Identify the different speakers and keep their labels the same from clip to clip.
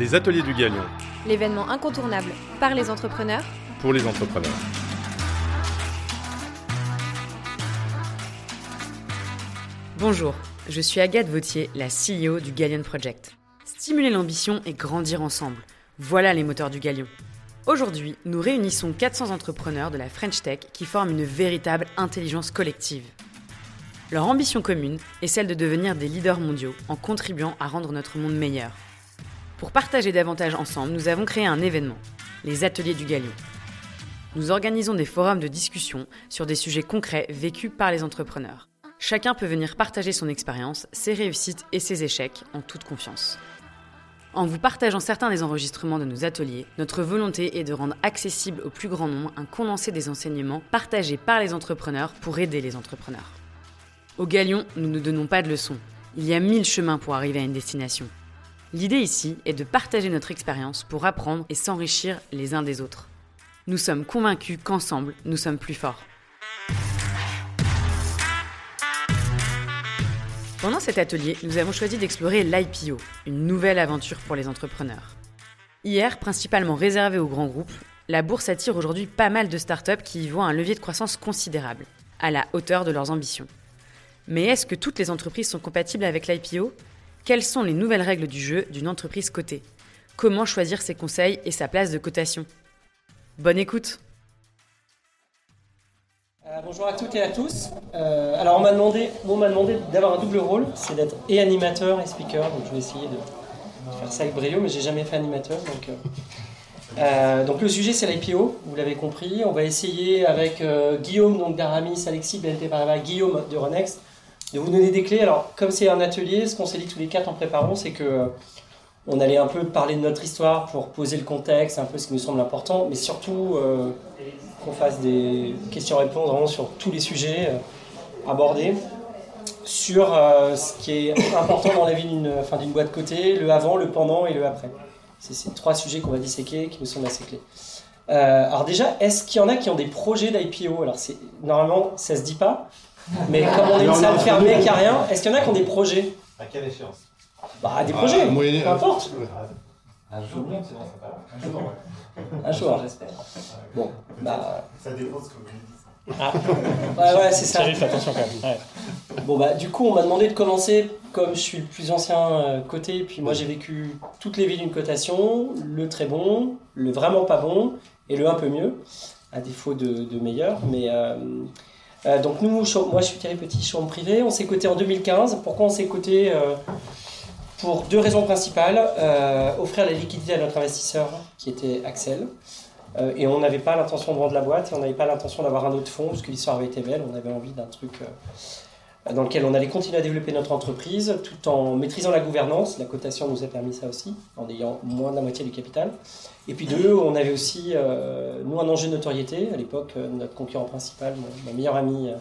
Speaker 1: Les ateliers du Galion.
Speaker 2: L'événement incontournable par les entrepreneurs.
Speaker 1: Pour les entrepreneurs.
Speaker 3: Bonjour, je suis Agathe Vautier, la CEO du Galion Project. Stimuler l'ambition et grandir ensemble. Voilà les moteurs du Galion. Aujourd'hui, nous réunissons 400 entrepreneurs de la French Tech qui forment une véritable intelligence collective. Leur ambition commune est celle de devenir des leaders mondiaux en contribuant à rendre notre monde meilleur. Pour partager davantage ensemble, nous avons créé un événement, les Ateliers du Galion. Nous organisons des forums de discussion sur des sujets concrets vécus par les entrepreneurs. Chacun peut venir partager son expérience, ses réussites et ses échecs en toute confiance. En vous partageant certains des enregistrements de nos ateliers, notre volonté est de rendre accessible au plus grand nombre un condensé des enseignements partagés par les entrepreneurs pour aider les entrepreneurs. Au Galion, nous ne donnons pas de leçons. Il y a mille chemins pour arriver à une destination. L'idée ici est de partager notre expérience pour apprendre et s'enrichir les uns des autres. Nous sommes convaincus qu'ensemble, nous sommes plus forts. Pendant cet atelier, nous avons choisi d'explorer l'IPO, une nouvelle aventure pour les entrepreneurs. Hier, principalement réservée aux grands groupes, la bourse attire aujourd'hui pas mal de startups qui y voient un levier de croissance considérable, à la hauteur de leurs ambitions. Mais est-ce que toutes les entreprises sont compatibles avec l'IPO Quelles sont les nouvelles règles du jeu d'une entreprise cotée? Comment choisir ses conseils et sa place de cotation? Bonne écoute
Speaker 4: euh, bonjour à toutes et à tous. Euh, alors on m'a demandé, on m'a demandé d'avoir un double rôle, c'est d'être et animateur et speaker. Donc je vais essayer de faire ça avec brio, mais j'ai jamais fait animateur. Donc, euh, donc le sujet c'est l'IPO, vous l'avez compris. On va essayer avec Guillaume donc d'Aramis, Alexis BNP Paribas, Guillaume de Renext, de vous donner des clés. Alors, comme c'est un atelier, ce qu'on s'est dit tous les quatre en préparant, c'est que euh, on allait un peu parler de notre histoire pour poser le contexte, un peu ce qui nous semble important, mais surtout euh, qu'on fasse des questions-réponses vraiment sur tous les sujets euh, abordés, sur ce qui est important dans la vie d'une boîte côté, le avant, le pendant et le après. C'est ces trois sujets qu'on va disséquer qui nous semblent assez clés. alors déjà, est-ce qu'il y en a qui ont des projets d'IPO Alors normalement, ça se dit pas, mais comme on est une salle fermée qui a rien, est-ce qu'il y en a qui ont des projets
Speaker 5: À quelle échéance
Speaker 4: Bah, des projets, peu importe.
Speaker 5: Un jour, c'est bon,
Speaker 4: Un jour. Un jour, j'espère. Bon, bah.
Speaker 5: Ça dépend de ce que vous dites.
Speaker 4: Ah. Ouais, ouais, c'est ça.
Speaker 6: attention quand même.
Speaker 4: Bon, bah, du coup, on m'a demandé de commencer, comme je suis le plus ancien euh, côté, puis moi j'ai vécu toutes les vies d'une cotation, le très bon, le vraiment pas bon, et le un peu mieux, à défaut de, de meilleur. Mais. Euh, euh, donc nous, moi je suis Thierry Petit, chambre privée. On s'est coté en 2015. Pourquoi on s'est coté euh, Pour deux raisons principales. Euh, offrir la liquidité à notre investisseur qui était Axel. et on n'avait pas l'intention de vendre la boîte et on n'avait pas l'intention d'avoir un autre fonds parce que l'histoire avait été belle. On avait envie d'un truc dans lequel on allait continuer à développer notre entreprise tout en maîtrisant la gouvernance. La cotation nous a permis ça aussi, en ayant moins de la moitié du capital. Et puis deux, on avait aussi, euh, nous, un enjeu de notoriété. À l'époque, euh, notre concurrent principal, mon, meilleur ami euh,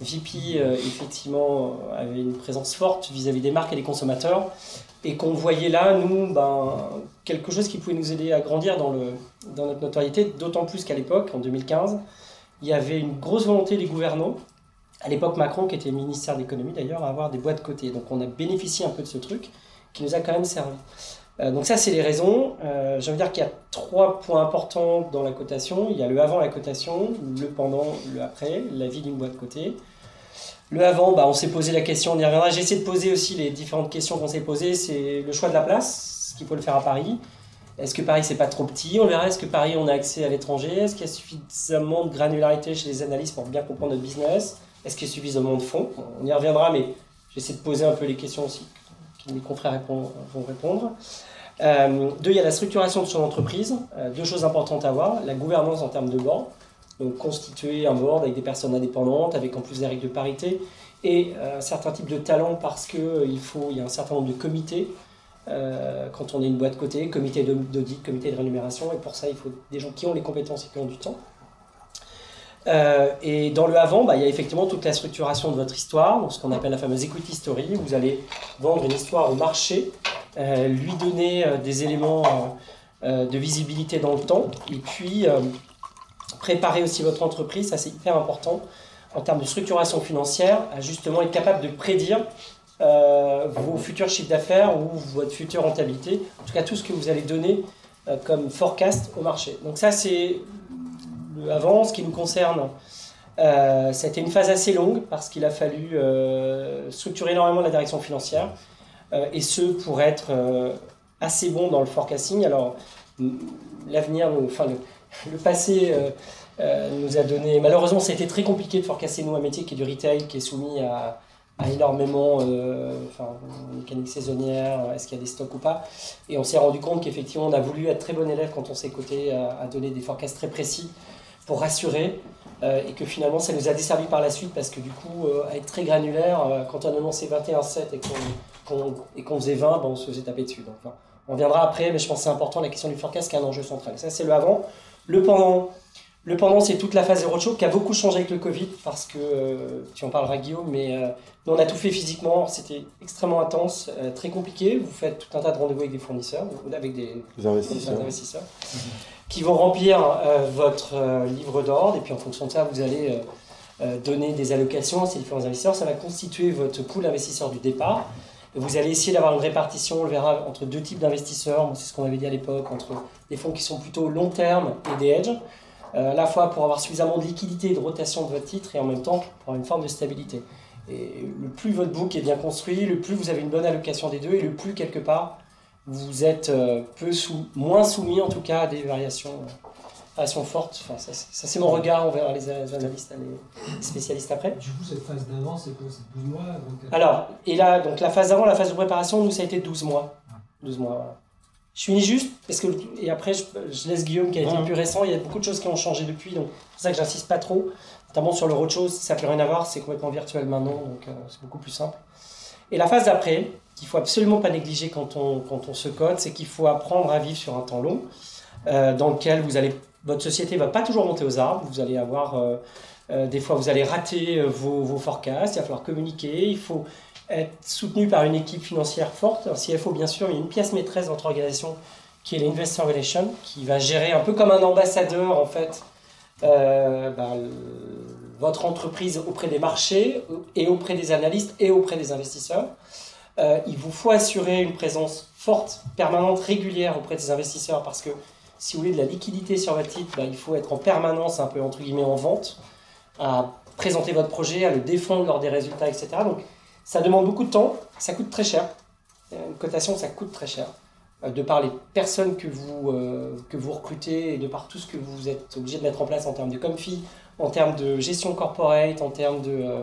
Speaker 4: VP, effectivement, avait une présence forte vis-à-vis des marques et des consommateurs. Et qu'on voyait là, nous, ben, quelque chose qui pouvait nous aider à grandir dans, le, dans notre notoriété, d'autant plus qu'à l'époque, en 2015, il y avait une grosse volonté des gouvernants à l'époque Macron, qui était ministère de l'économie d'ailleurs, à avoir des boîtes cotées. Donc on a bénéficié un peu de ce truc qui nous a quand même servi. Euh, donc ça, c'est les raisons. Euh, je veux dire qu'il y a trois points importants dans la cotation. Il y a le avant la cotation, le pendant, le après, la vie d'une boîte cotée. Le avant, bah, on s'est posé la question, on y reviendra. J'ai essayé de poser aussi les différentes questions qu'on s'est posées. C'est le choix de la place, ce qu'il faut le faire à Paris. Est-ce que Paris, c'est pas trop petit? On verra. Est-ce que Paris, on a accès à l'étranger? Est-ce qu'il y a suffisamment de granularité chez les analystes pour bien comprendre notre business? Est-ce qu'il y a suffisamment de fonds On y reviendra, mais j'essaie de poser un peu les questions aussi que mes confrères vont répondre. Euh, deux, il y a la structuration de son entreprise. Euh, deux choses importantes à voir. La gouvernance en termes de board. Donc constituer un board avec des personnes indépendantes, avec en plus des règles de parité, et euh, un certain type de talent parce qu'il il y a un certain nombre de comités. quand on est une boîte côté, comité d'audit, comité de rémunération, et pour ça il faut des gens qui ont les compétences et qui ont du temps. Euh, et dans le avant, bah, il y a effectivement toute la structuration de votre histoire, donc ce qu'on appelle la fameuse equity story. Vous allez vendre une histoire au marché, euh, lui donner euh, des éléments de visibilité dans le temps, et puis préparer aussi votre entreprise, ça c'est hyper important en termes de structuration financière, à justement être capable de prédire vos futurs chiffres d'affaires ou votre future rentabilité, en tout cas tout ce que vous allez donner comme forecast au marché. Donc ça c'est avant, ce qui nous concerne. Euh, ça a été une phase assez longue parce qu'il a fallu euh, structurer énormément la direction financière euh, et ce pour être euh, assez bon dans le forecasting. Alors l'avenir, enfin le, passé nous a donné. Malheureusement, ça a été très compliqué de forecaster nous un métier qui est du retail, qui est soumis à, énormément, enfin mécanique saisonnière, est-ce qu'il y a des stocks ou pas. Et on s'est rendu compte qu'effectivement, on a voulu être très bon élève quand on s'est coté à donner des forecasts très précis pour rassurer. euh, et que finalement, ça nous a desservi par la suite parce que du coup, euh, à être très granulaire, euh, quand on annonçait 21,7 et qu'on faisait 20, ben, on se faisait taper dessus. Donc, enfin, on viendra après, mais je pense que c'est important la question du forecast qui est un enjeu central. Ça, c'est le avant. Le pendant, le pendant c'est toute la phase de roadshow qui a beaucoup changé avec le Covid parce que tu en parleras, Guillaume, mais nous, on a tout fait physiquement. C'était extrêmement intense, très compliqué. Vous faites tout un tas de rendez-vous avec des fournisseurs, ou avec des,
Speaker 1: investisseurs.
Speaker 4: investisseurs qui vont remplir euh, votre euh, livre d'ordre. Et puis en fonction de ça vous allez euh, donner des allocations à ces différents investisseurs. Ça va constituer votre pool investisseur du départ. Vous allez essayer d'avoir une répartition on le verra entre deux types d'investisseurs. C'est ce qu'on avait dit à l'époque entre des fonds qui sont plutôt long terme et des hedges. À la fois pour avoir suffisamment de liquidité et de rotation de votre titre et en même temps pour avoir une forme de stabilité. Et le plus votre book est bien construit le plus vous avez une bonne allocation des deux et le plus quelque part vous êtes euh, peu sous, moins soumis en tout cas à des variations, euh, variations fortes. Enfin, ça, c'est- ça, c'est mon regard, on verra les analystes, les spécialistes après.
Speaker 6: Du coup, cette phase d'avant, c'est quoi? C'est 12 mois donc,
Speaker 4: Alors, et là, donc la phase d'avant, la phase de préparation, nous, ça a été 12 mois. 12 mois, voilà. Je finis juste, parce que, et après, je, je laisse Guillaume qui a été
Speaker 1: Ouais.
Speaker 4: plus récent, il y a beaucoup de choses qui ont changé depuis, donc c'est pour ça que j'insiste pas trop, notamment sur le roadshow, ça n'a plus rien à voir, c'est complètement virtuel maintenant, donc euh, c'est beaucoup plus simple. Et la phase d'après, qu'il faut absolument pas négliger quand on, quand on se code, c'est qu'il faut apprendre à vivre sur un temps long, euh, dans lequel vous allez, votre société va pas toujours monter aux arbres, vous allez avoir, euh, euh, des fois vous allez rater vos, vos forecasts, il va falloir communiquer, il faut être soutenu par une équipe financière forte, un CFO bien sûr, il y a une pièce maîtresse dans votre organisation qui est l'Investor Relation, qui va gérer un peu comme un ambassadeur en fait ben, votre entreprise auprès des marchés et auprès des analystes et auprès des investisseurs. Euh, il vous faut assurer une présence forte, permanente, régulière auprès des investisseurs parce que si vous voulez de la liquidité sur votre titre, ben, il faut être en permanence un peu entre guillemets en vente, à présenter votre projet, à le défendre lors des résultats, etc. Donc ça demande beaucoup de temps, ça coûte très cher. Euh, Une cotation, ça coûte très cher. Euh, De par les personnes que vous, que vous recrutez et de par tout ce que vous êtes obligé de mettre en place en termes de comfy, en termes de gestion corporate, en termes de,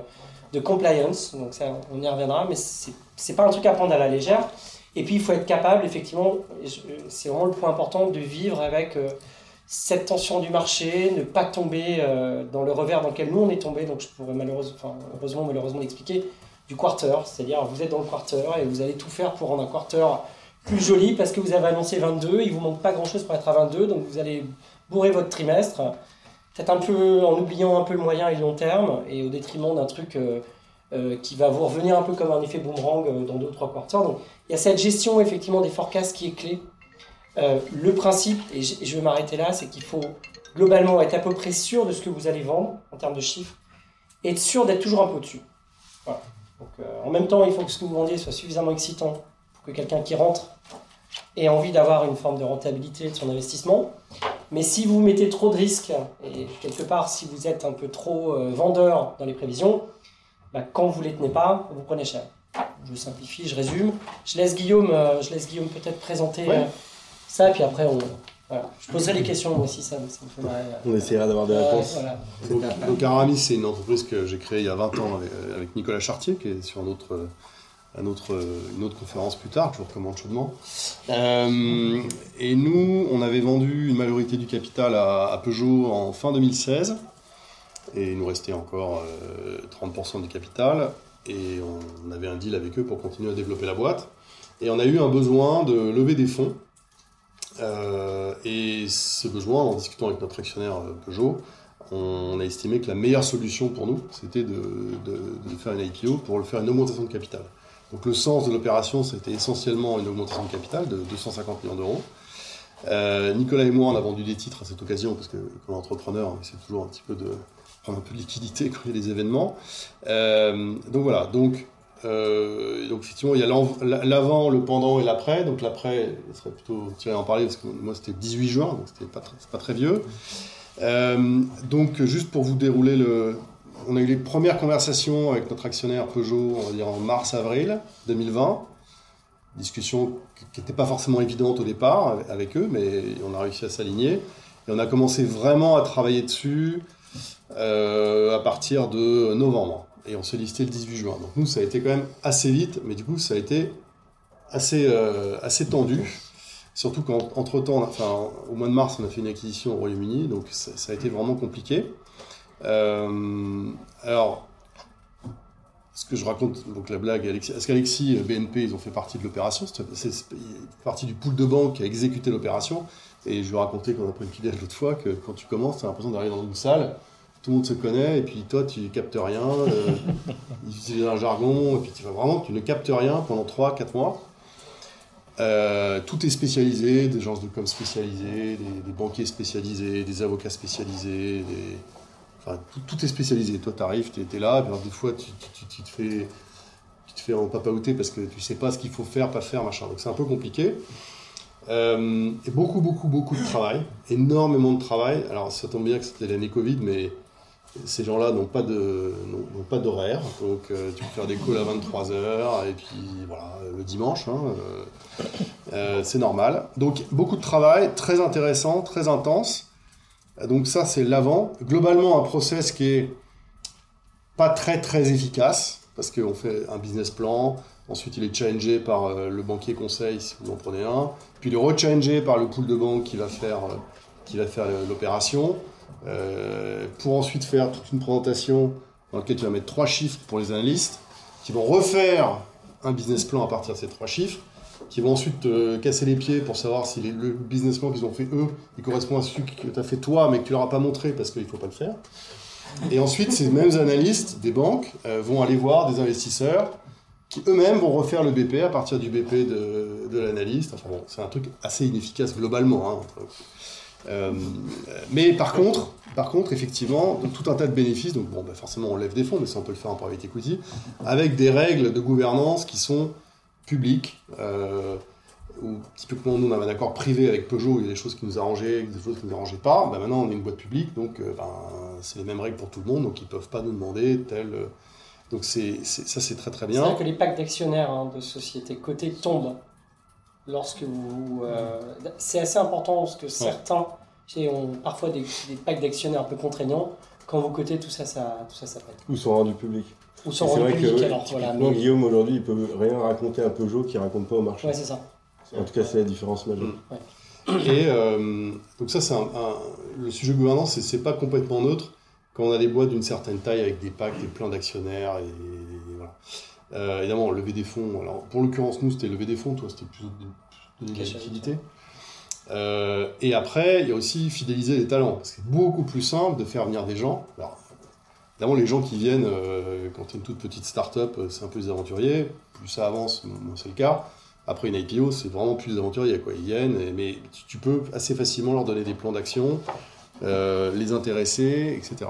Speaker 4: de compliance. Donc ça, on y reviendra, mais c'est pas un truc à prendre à la légère. Et puis il faut être capable, effectivement, c'est vraiment le point important, de vivre avec euh, cette tension du marché, ne pas tomber euh, dans le revers dans lequel nous on est tombé. Donc je pourrais malheureusement, enfin, heureusement, malheureusement l'expliquer du quarter, c'est-à-dire vous êtes dans le quarter et vous allez tout faire pour rendre un quarter plus joli parce que vous avez annoncé 22, il vous manque pas grand-chose pour être à 22, donc vous allez bourrer votre trimestre, peut-être un peu en oubliant un peu le moyen et le long terme et au détriment d'un truc euh, euh, qui va vous revenir un peu comme un effet boomerang euh, dans deux ou trois quarters. Donc il y a cette gestion effectivement des forecasts qui est clé. Le principe, et je, vais m'arrêter là, c'est qu'il faut globalement être à peu près sûr de ce que vous allez vendre en termes de chiffres et être sûr d'être toujours un peu au-dessus. Donc, en même temps, il faut que ce que vous vendiez soit suffisamment excitant pour que quelqu'un qui rentre ait envie d'avoir une forme de rentabilité de son investissement. Mais si vous mettez trop de risques, et quelque part, si vous êtes un peu trop euh, vendeur dans les prévisions, bah, quand vous ne les tenez pas, vous prenez cher. Je simplifie, je résume. Je laisse Guillaume, euh, je laisse Guillaume peut-être présenter
Speaker 1: Ouais.
Speaker 4: euh, ça, puis après, on, voilà. je poserai les questions moi aussi, ça, ça me fait marrer.
Speaker 1: On essaiera d'avoir des
Speaker 4: Euh,
Speaker 1: réponses.
Speaker 4: voilà.
Speaker 7: Donc, donc Aramis, c'est une entreprise que j'ai créée il y a 20 ans avec, avec Nicolas Chartier, qui est sur un autre, euh, euh, une autre conférence plus tard, je vous recommande chaudement. Euh, et nous, on avait vendu une majorité du capital à, Peugeot en fin 2016, et il nous restait encore euh, 30% du capital, et on avait un deal avec eux pour continuer à développer la boîte. Et on a eu un besoin de lever des fonds. Euh, et ce besoin, en discutant avec notre actionnaire euh, Peugeot, on a estimé que la meilleure solution pour nous, c'était de- de faire une IPO pour le faire une augmentation de capital. Donc le sens de l'opération, c'était essentiellement une augmentation de capital de 250 millions d'euros. Euh, Nicolas et moi, on a vendu des titres à cette occasion, parce que comme entrepreneur, c'est toujours un petit peu de liquidité quand il y a des événements. Euh, donc voilà, donc Euh, donc effectivement, il y a l'avant, le pendant et l'après. Donc l'après, ce serait plutôt tiré à en parler parce que moi c'était le 18 juin, donc c'était pas, très- c'est pas très vieux. Donc juste pour vous dérouler le... On a eu les premières conversations avec notre actionnaire Peugeot, on va dire en mars-avril 2020. Discussion qui n'était pas forcément évidente au départ avec- eux, mais on a réussi à s'aligner. Et on a commencé vraiment à travailler dessus euh, à partir de novembre. Et on s'est listé le 18 juin. Donc nous, ça a été quand même assez vite, mais du coup, ça a été assez, euh, assez tendu. Surtout qu'entre-temps, au mois de mars, on a fait une acquisition au Royaume-Uni, donc ça a été vraiment compliqué. Euh, alors, ce que je raconte, donc la blague, Alexis, est-ce qu'Alexis, euh, BNP, ils ont fait partie de l'opération? C'est partie du pool de banque qui a exécuté l'opération. Et je lui ai raconté qu'on a pris une petite l'autre fois que quand tu commences, tu as l'impression d'arriver dans une salle, tout le monde se connaît, et puis toi, tu captes rien, euh, ils utilisent un jargon, et puis tu vraiment, tu ne captes rien pendant 3-4 mois. Tout est spécialisé, des agences de com spécialisées, des, des banquiers spécialisés, des avocats spécialisés, des... Tout, est spécialisé. Toi, tu arrives, tu es, là, alors, des fois, tu, te fais, tu te fais en papaouter parce que tu sais pas ce qu'il faut faire, pas faire, machin. Donc c'est un peu compliqué. Euh, et beaucoup, beaucoup, beaucoup de travail, énormément de travail. Alors ça tombe bien que c'était l'année Covid, mais ces gens-là n'ont pas d'horaire, donc euh, tu peux faire des calls à 23h et puis voilà le dimanche, hein, euh, c'est normal. Donc beaucoup de travail, très intéressant, très intense. Donc ça c'est l'avant. Globalement un process qui est pas très très efficace parce qu'on fait un business plan, ensuite il est challengé par euh, le banquier conseil si vous en prenez un, puis il est rechallengé par le pool de banque qui va faire, euh, faire l'opération, euh, pour ensuite faire toute une présentation dans laquelle tu vas mettre trois chiffres pour les analystes, qui vont refaire un business plan à partir de ces trois chiffres, qui vont ensuite te casser les pieds pour savoir si le business plan qu'ils ont fait eux, il correspond à celui que tu as fait toi, mais que tu leur as pas montré parce qu'il faut pas le faire. Et ensuite, ces mêmes analystes des banques euh, vont aller voir des investisseurs qui eux-mêmes vont refaire le BP à partir du BP de, de l'analyste. Enfin bon, c'est un truc assez inefficace globalement. hein. Euh, mais par contre, par contre, effectivement, tout un tas de bénéfices. Donc bon, bah, forcément, on lève des fonds, mais ça on peut le faire en private equity, avec des règles de gouvernance qui sont publiques. Euh, où typiquement, nous, on avait un accord privé avec Peugeot, il y a des choses qui nous arrangeaient, des choses qui nous arrangeaient pas. Bah, maintenant, on est une boîte publique, donc euh, ben, c'est les mêmes règles pour tout le monde, donc ils peuvent pas nous demander tel. euh, donc c'est, c'est- ça, c'est très très bien.
Speaker 4: C'est-à-dire que les packs d'actionnaires hein, de sociétés cotées tombent lorsque vous. euh, c'est assez important parce que certains ont parfois des, des packs d'actionnaires un peu contraignants. Quand vous cotez, tout ça, ça, tout ça, ça pète.
Speaker 8: Ou sont rendus publics.
Speaker 4: Ou
Speaker 8: Et
Speaker 4: sont rendus publics, alors voilà. mais-
Speaker 8: Guillaume aujourd'hui, il peut rien raconter à Peugeot qu'il raconte pas au marché.
Speaker 4: Ouais, c'est ça.
Speaker 8: en tout cas, c'est la différence majeure.
Speaker 7: Et euh, donc ça, c'est un, un- le sujet gouvernance, c'est, pas complètement neutre quand on a des boîtes d'une certaine taille avec des packs, des plans d'actionnaires et, voilà. Euh, évidemment, lever des fonds. Alors pour l'occurrence, nous, c'était lever des fonds. Toi, c'était plus de, de, de la liquidité. Euh, et après, il y a aussi fidéliser les talents. Parce que c'est beaucoup plus simple de faire venir des gens. Alors, évidemment, les gens qui viennent euh, quand tu es une toute petite start-up, euh, c'est un peu des aventuriers. Plus ça avance, moins c'est le cas. Après une IPO, c'est vraiment plus des aventuriers. Quoi. Ils viennent, mais tu, peux assez facilement leur donner des plans d'action, les intéresser, etc.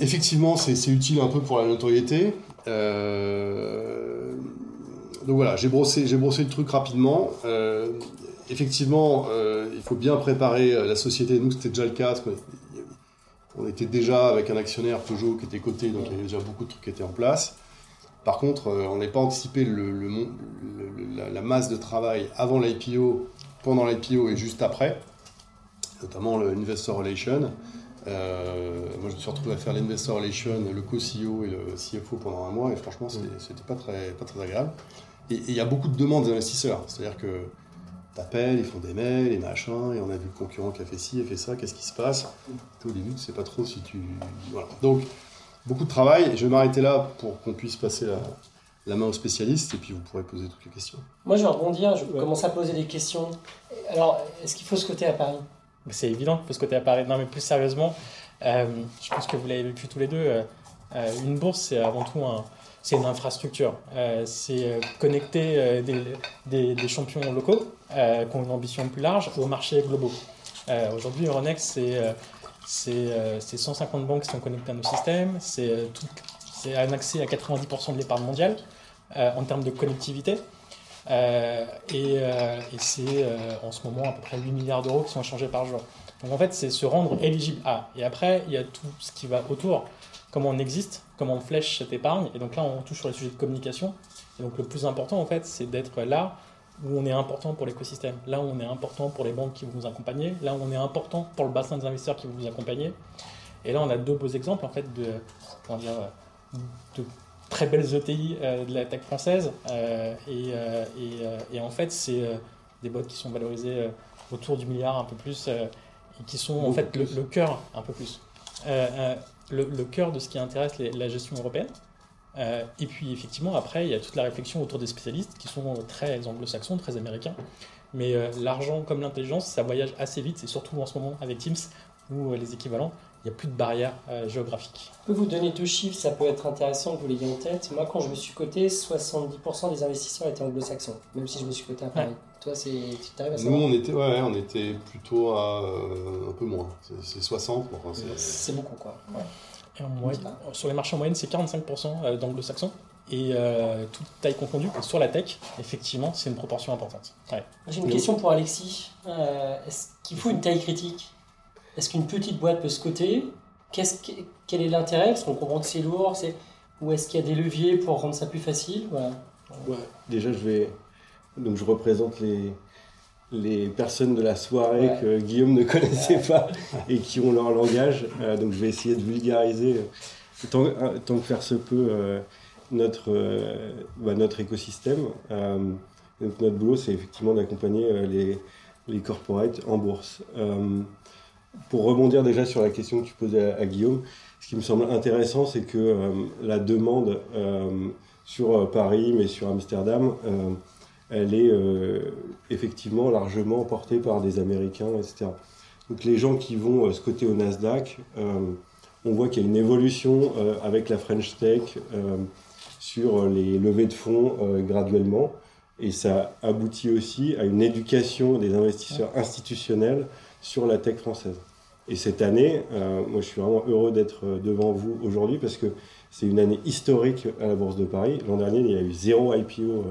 Speaker 7: Effectivement, c'est utile un peu pour la notoriété. Donc voilà, j'ai brossé, j'ai brossé le truc rapidement. Euh, effectivement, euh, il faut bien préparer euh, la société. Nous, c'était déjà le cas. on était déjà avec un actionnaire Peugeot qui était coté, donc il y avait déjà beaucoup de trucs qui étaient en place. Par contre, on n'a pas anticipé le, le le- le- la, la masse de travail avant l'IPO, pendant l'IPO et juste après, notamment l'investor relation. Euh, moi, je me suis retrouvé à faire l'investor relation, le co-CEO et le CFO pendant un mois, et franchement, c'était c'était pas très, pas très agréable. Et il y a beaucoup de demandes des investisseurs, c'est-à-dire que t'appelles, ils font des mails, et machin, et on a vu le concurrent qui a fait ci, a fait ça, qu'est-ce qui se passe? Au début, tu sais pas trop si tu... Voilà. Donc, beaucoup de travail, et je vais m'arrêter là pour qu'on puisse passer la, la main aux spécialistes, et puis vous pourrez poser toutes les questions.
Speaker 4: Moi, je vais rebondir, je vais commencer à poser des questions. Alors, est-ce qu'il faut se coter à Paris?
Speaker 9: C'est évident, parce que tu apparaît. Non, mais plus sérieusement, euh, je pense que vous l'avez vécu tous les deux. euh, euh, une bourse, c'est avant tout un, c'est une infrastructure. Euh, c'est euh, connecter euh, des, champions locaux qui ont une ambition plus large aux marchés globaux. Aujourd'hui, Euronext, c'est euh, c'est, euh, c'est 150 banques qui sont connectées à nos systèmes. C'est un accès à 90% de l'épargne mondiale en termes de connectivité. Et, et c'est en ce moment à peu près 8 milliards d'euros qui sont échangés par jour. Donc en fait, c'est se rendre éligible à. Et après, il y a tout ce qui va autour. Comment on existe, comment on flèche cette épargne. Et donc là, on touche sur les sujets de communication. Et donc le plus important, en fait, c'est d'être là où on est important pour l'écosystème, là où on est important pour les banques qui vont nous accompagner, là où on est important pour le bassin des investisseurs qui vont vous accompagner. Et là, on a deux beaux exemples, en fait, de, comment dire, de très belles ETI euh, de la tech française. Euh, et, euh, et, et en fait, c'est des boîtes qui sont valorisées autour du milliard, un peu plus, et qui sont en fait le, cœur, un peu plus, le, cœur de ce qui intéresse la gestion européenne. Euh, et puis effectivement, après, il y a toute la réflexion autour des spécialistes qui sont très anglo-saxons, très américains. Mais euh, l'argent comme l'intelligence, ça voyage assez vite, c'est surtout en ce moment avec Teams, où euh, les équivalents, il n'y a plus de barrières euh, géographiques.
Speaker 4: Je peux vous donner deux chiffres, ça peut être intéressant que vous l'ayez en tête. Moi, quand je me suis coté, 70% des investisseurs étaient anglo-saxons, même si je me suis coté à Paris. Toi, c'est, tu t'arrives à
Speaker 7: Nous,
Speaker 4: savoir
Speaker 7: on était, ouais, ouais, on était plutôt à euh, un peu moins. C'est- C'est 60. bon, enfin, c'est-
Speaker 4: C'est beaucoup, quoi. Ouais.
Speaker 9: Et en moyenne- sur les marchés en moyenne, c'est 45% euh, d'anglo-saxons. Et euh, toute taille confondue, sur la tech, effectivement, c'est une proportion importante. Ouais.
Speaker 4: J'ai une question pour Alexis. Euh, est-ce qu'il faut une taille critique? Est-ce qu'une petite boîte peut se coter? Que- Quel est l'intérêt? Parce qu'on comprend que c'est lourd. C'est... Ou est-ce qu'il y a des leviers pour rendre ça plus facile? Voilà.
Speaker 8: Ouais, déjà, je vais. Donc, je représente les, les personnes de la soirée
Speaker 4: Ouais.
Speaker 8: que Guillaume ne connaissait pas et qui ont leur langage. Euh, donc, je vais essayer de vulgariser, euh, tant, euh, tant que faire se peut, euh, notre, bah, notre écosystème. Donc, notre boulot, c'est effectivement d'accompagner les, les corporates en bourse. Pour rebondir déjà sur la question que tu posais à, à Guillaume, ce qui me semble intéressant, c'est que euh, la demande euh, sur euh, Paris, mais sur Amsterdam, euh, elle est effectivement largement portée par des Américains, etc. Donc les gens qui vont se coter au Nasdaq, on voit qu'il y a une évolution avec la French Tech sur les levées de fonds graduellement. Et ça aboutit aussi à une éducation des investisseurs institutionnels sur la tech française. Et cette année, euh, moi je suis vraiment heureux d'être euh, devant vous aujourd'hui parce que c'est une année historique à la Bourse de Paris. L'an dernier, il y a eu zéro IPO euh,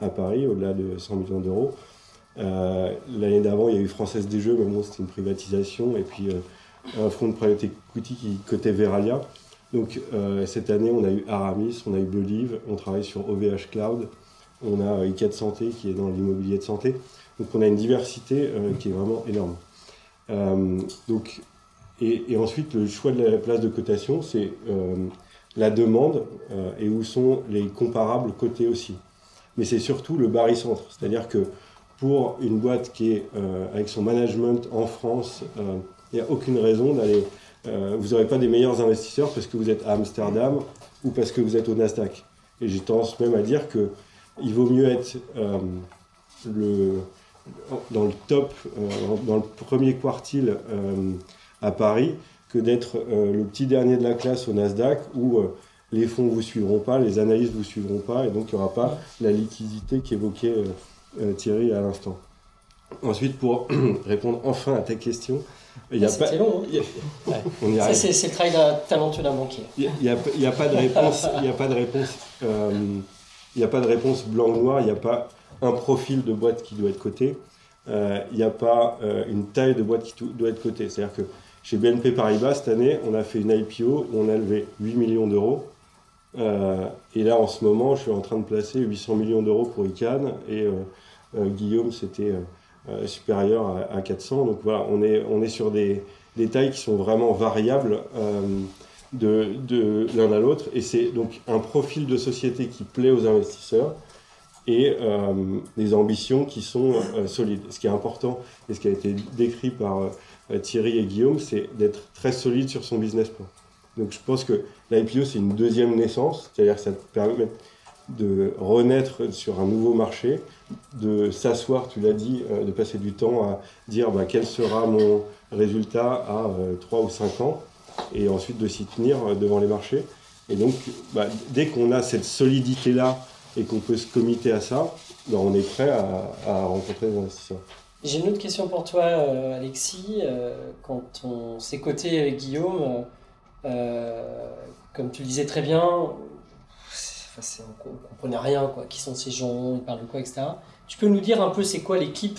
Speaker 8: à Paris, au-delà de 100 millions d'euros. L'année d'avant, il y a eu Française des Jeux, mais bon, c'était une privatisation. Et puis un fonds de private equity qui cotait Veralia. Donc cette année, on a eu Aramis, on a eu Believe, on travaille sur OVH Cloud, on a ICAD Santé qui est dans l'immobilier de santé. Donc on a une diversité qui est vraiment énorme. Euh, donc, et, ensuite, le choix de la place de cotation, c'est euh, la demande euh, et où sont les comparables cotés aussi. Mais c'est surtout le barycentre. C'est-à-dire que pour une boîte qui est avec son management en France, il n'y a aucune raison d'aller. vous n'aurez pas des meilleurs investisseurs parce que vous êtes à Amsterdam ou parce que vous êtes au Nasdaq. Et j'ai tendance même à dire que il vaut mieux être le, dans le top, euh, dans le premier quartile euh, à Paris, que d'être euh, le petit dernier de la classe au Nasdaq où les fonds vous suivront pas, les analystes vous suivront pas, et donc il n'y aura pas la liquidité qu'évoquait Thierry à l'instant. Ensuite, pour répondre enfin à ta question, il y a
Speaker 4: Ah,
Speaker 8: pas,
Speaker 4: long. hein.
Speaker 8: on
Speaker 4: Ça, c'est, le travail d'un talentueux d'un banquier.
Speaker 8: Il n'y a, pas de réponse, il y a pas de réponse, euh, il y a pas de réponse blanc-noir, il n'y a pas un profil de boîte qui doit être coté, euh, il n'y a pas euh, une taille de boîte qui doit être cotée. C'est-à-dire que chez BNP Paribas, cette année, on a fait une IPO où on a levé 8 millions d'euros. Euh, et là, en ce moment, je suis en train de placer 800 millions d'euros pour ICANN et euh, euh, Guillaume, c'était euh, euh, supérieur à, à 400. Donc voilà, on est, on est sur des, tailles qui sont vraiment variables euh, de l'un à l'autre. Et c'est donc un profil de société qui plaît aux investisseurs et euh, des ambitions qui sont euh, solides. Ce qui est important et ce qui a été décrit par euh, Thierry et Guillaume, c'est d'être très solide sur son business plan. Donc je pense que l'IPO, c'est une deuxième naissance, c'est-à-dire que ça te permet de renaître sur un nouveau marché, de s'asseoir, tu l'as dit, de passer du temps à dire bah, quel sera mon résultat à euh, 3 ou 5 ans, et ensuite de s'y tenir devant les marchés. Et donc, bah, dès qu'on a cette solidité-là et qu'on peut se committer à ça, bah, on est prêt à, à rencontrer des investisseurs.
Speaker 4: J'ai une autre question pour toi, euh, Alexis. Euh, quand on s'est coté avec Guillaume, euh, comme tu le disais très bien, enfin, on, ne comprenait rien, quoi. Qui sont ces gens, ils parlent de quoi, etc. Tu peux nous dire un peu c'est quoi l'équipe,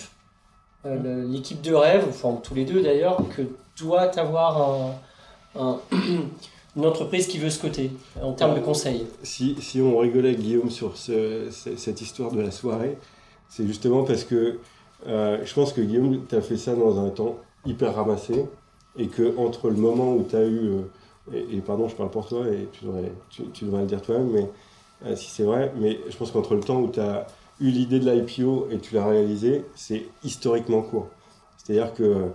Speaker 4: le- l'équipe de rêve, enfin tous les deux d'ailleurs, que doit avoir un- un- une entreprise qui veut ce côté en termes de conseils.
Speaker 8: Si, si on rigolait Guillaume sur ce- ce- cette histoire de la soirée, c'est justement parce que euh, je pense que Guillaume, tu as fait ça dans un temps hyper ramassé et que entre le moment où tu as eu, euh, et, et pardon, je parle pour toi et tu devrais, tu, tu devrais le dire toi-même, mais euh, si c'est vrai, mais je pense qu'entre le temps où tu as eu l'idée de l'IPO et tu l'as réalisé, c'est historiquement court. C'est-à-dire que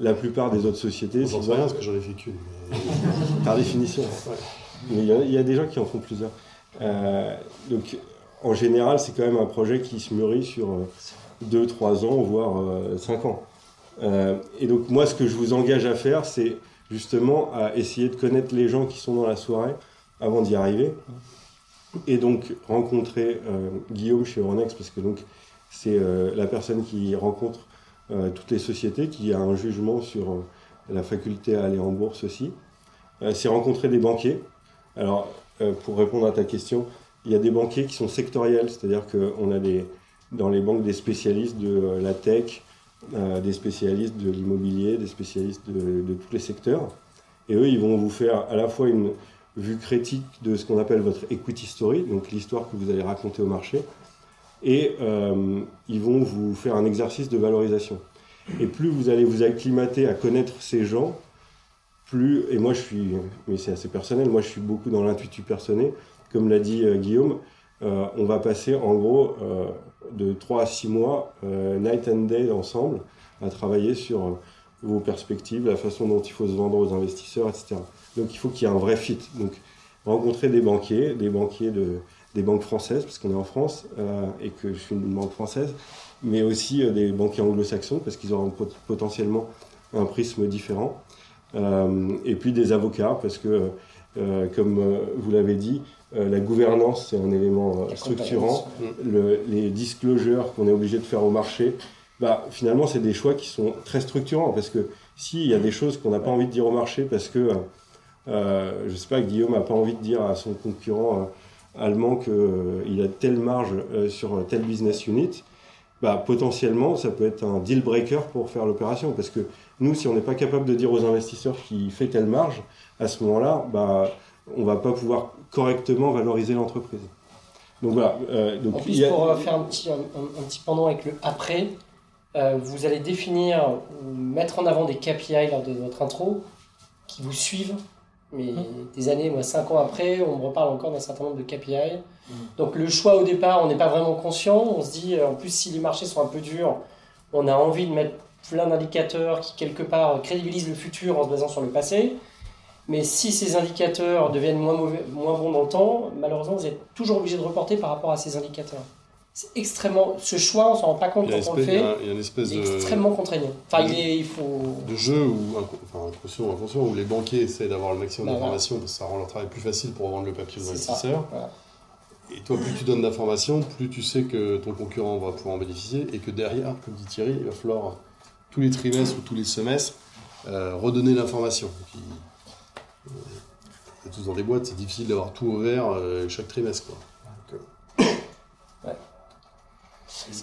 Speaker 8: la plupart des autres sociétés,
Speaker 7: sais rien parce que j'en ai fait qu'une. mais-
Speaker 8: par définition. Mais il y, a- il y a des gens qui en font plusieurs. Euh, donc, en général, c'est quand même un projet qui se mûrit sur 2-3 ans, voire 5 ans. Euh, et donc, moi, ce que je vous engage à faire, c'est justement à essayer de connaître les gens qui sont dans la soirée avant d'y arriver. Et donc, rencontrer euh, Guillaume chez Euronext, parce que donc, c'est euh, la personne qui rencontre euh, toutes les sociétés, qui a un jugement sur euh, la faculté à aller en bourse aussi. Euh, c'est rencontrer des banquiers. Alors, euh, pour répondre à ta question, il y a des banquiers qui sont sectoriels, c'est-à-dire qu'on a des, dans les banques des spécialistes de euh, la tech, euh, des spécialistes de l'immobilier, des spécialistes de, de tous les secteurs. Et eux, ils vont vous faire à la fois une vue critique de ce qu'on appelle votre equity story, donc l'histoire que vous allez raconter au marché, et euh, ils vont vous faire un exercice de valorisation. Et plus vous allez vous acclimater à connaître ces gens, plus, et moi je suis, mais c'est assez personnel, moi je suis beaucoup dans l'intuitu personnel, comme l'a dit euh, Guillaume, euh, on va passer en gros de 3 à 6 mois, night and day ensemble, à travailler sur vos perspectives, la façon dont il faut se vendre aux investisseurs, etc. Donc il faut qu'il y ait un vrai fit. Donc rencontrer des banquiers, des banquiers de, des banques françaises, parce qu'on est en France euh, et que je suis une banque française, mais aussi euh, des banquiers anglo-saxons, parce qu'ils auront pot- potentiellement un prisme différent. Euh, et puis des avocats, parce que, comme vous l'avez dit, la gouvernance, c'est un élément structurant. Le- les disclosures qu'on est obligé de faire au marché, bah, finalement, c'est des choix qui sont très structurants, parce que s'il y a des choses qu'on n'a pas envie de dire au marché, parce que, euh, je sais pas, Guillaume n'a pas envie de dire à son concurrent euh, allemand qu'il a telle marge euh, sur tel business unit, bah, potentiellement, ça peut être un deal breaker pour faire l'opération. Parce que nous, si on n'est pas capable de dire aux investisseurs qui fait telle marge, à ce moment-là, bah, on va pas pouvoir correctement valoriser l'entreprise. Donc voilà. euh, donc
Speaker 4: En
Speaker 8: il
Speaker 4: plus,
Speaker 8: y a-
Speaker 4: pour euh, faire un petit, un, un- un petit pendant avec le après, euh, vous allez définir ou mettre en avant des KPI lors de votre intro qui vous suivent. Mais des années, moi, 5 ans après, on me reparle encore d'un certain nombre de KPI. Donc le choix au départ, on n'est pas vraiment conscient. On se dit, euh, en plus, si les marchés sont un peu durs, on a envie de mettre plein d'indicateurs qui, quelque part, crédibilisent le futur en se basant sur le passé. Mais si ces indicateurs deviennent moins, mauvais, moins bons dans le temps, malheureusement, vous êtes toujours obligé de reporter par rapport à ces indicateurs. C'est extrêmement. Ce choix, on s'en rend pas compte quand on le
Speaker 7: espèce- il y
Speaker 4: fait.
Speaker 7: a- il y a une espèce
Speaker 4: Il est
Speaker 7: de,
Speaker 4: extrêmement contraignant. Enfin, il, est, il faut.
Speaker 7: de jeu où, inco- enfin, inconscient ou inconscient, où les banquiers essaient d'avoir le maximum d'informations parce que ça rend leur travail plus facile pour vendre le papier aux investisseurs.
Speaker 4: Voilà.
Speaker 7: Et toi, plus tu donnes d'informations, plus tu sais que ton concurrent va pouvoir en bénéficier et que derrière, comme dit Thierry, il va falloir tous les trimestres ou tous les semestres euh, redonner l'information. Euh, tous dans des boîtes, c'est difficile d'avoir tout au vert euh, chaque trimestre. Quoi. Donc, euh,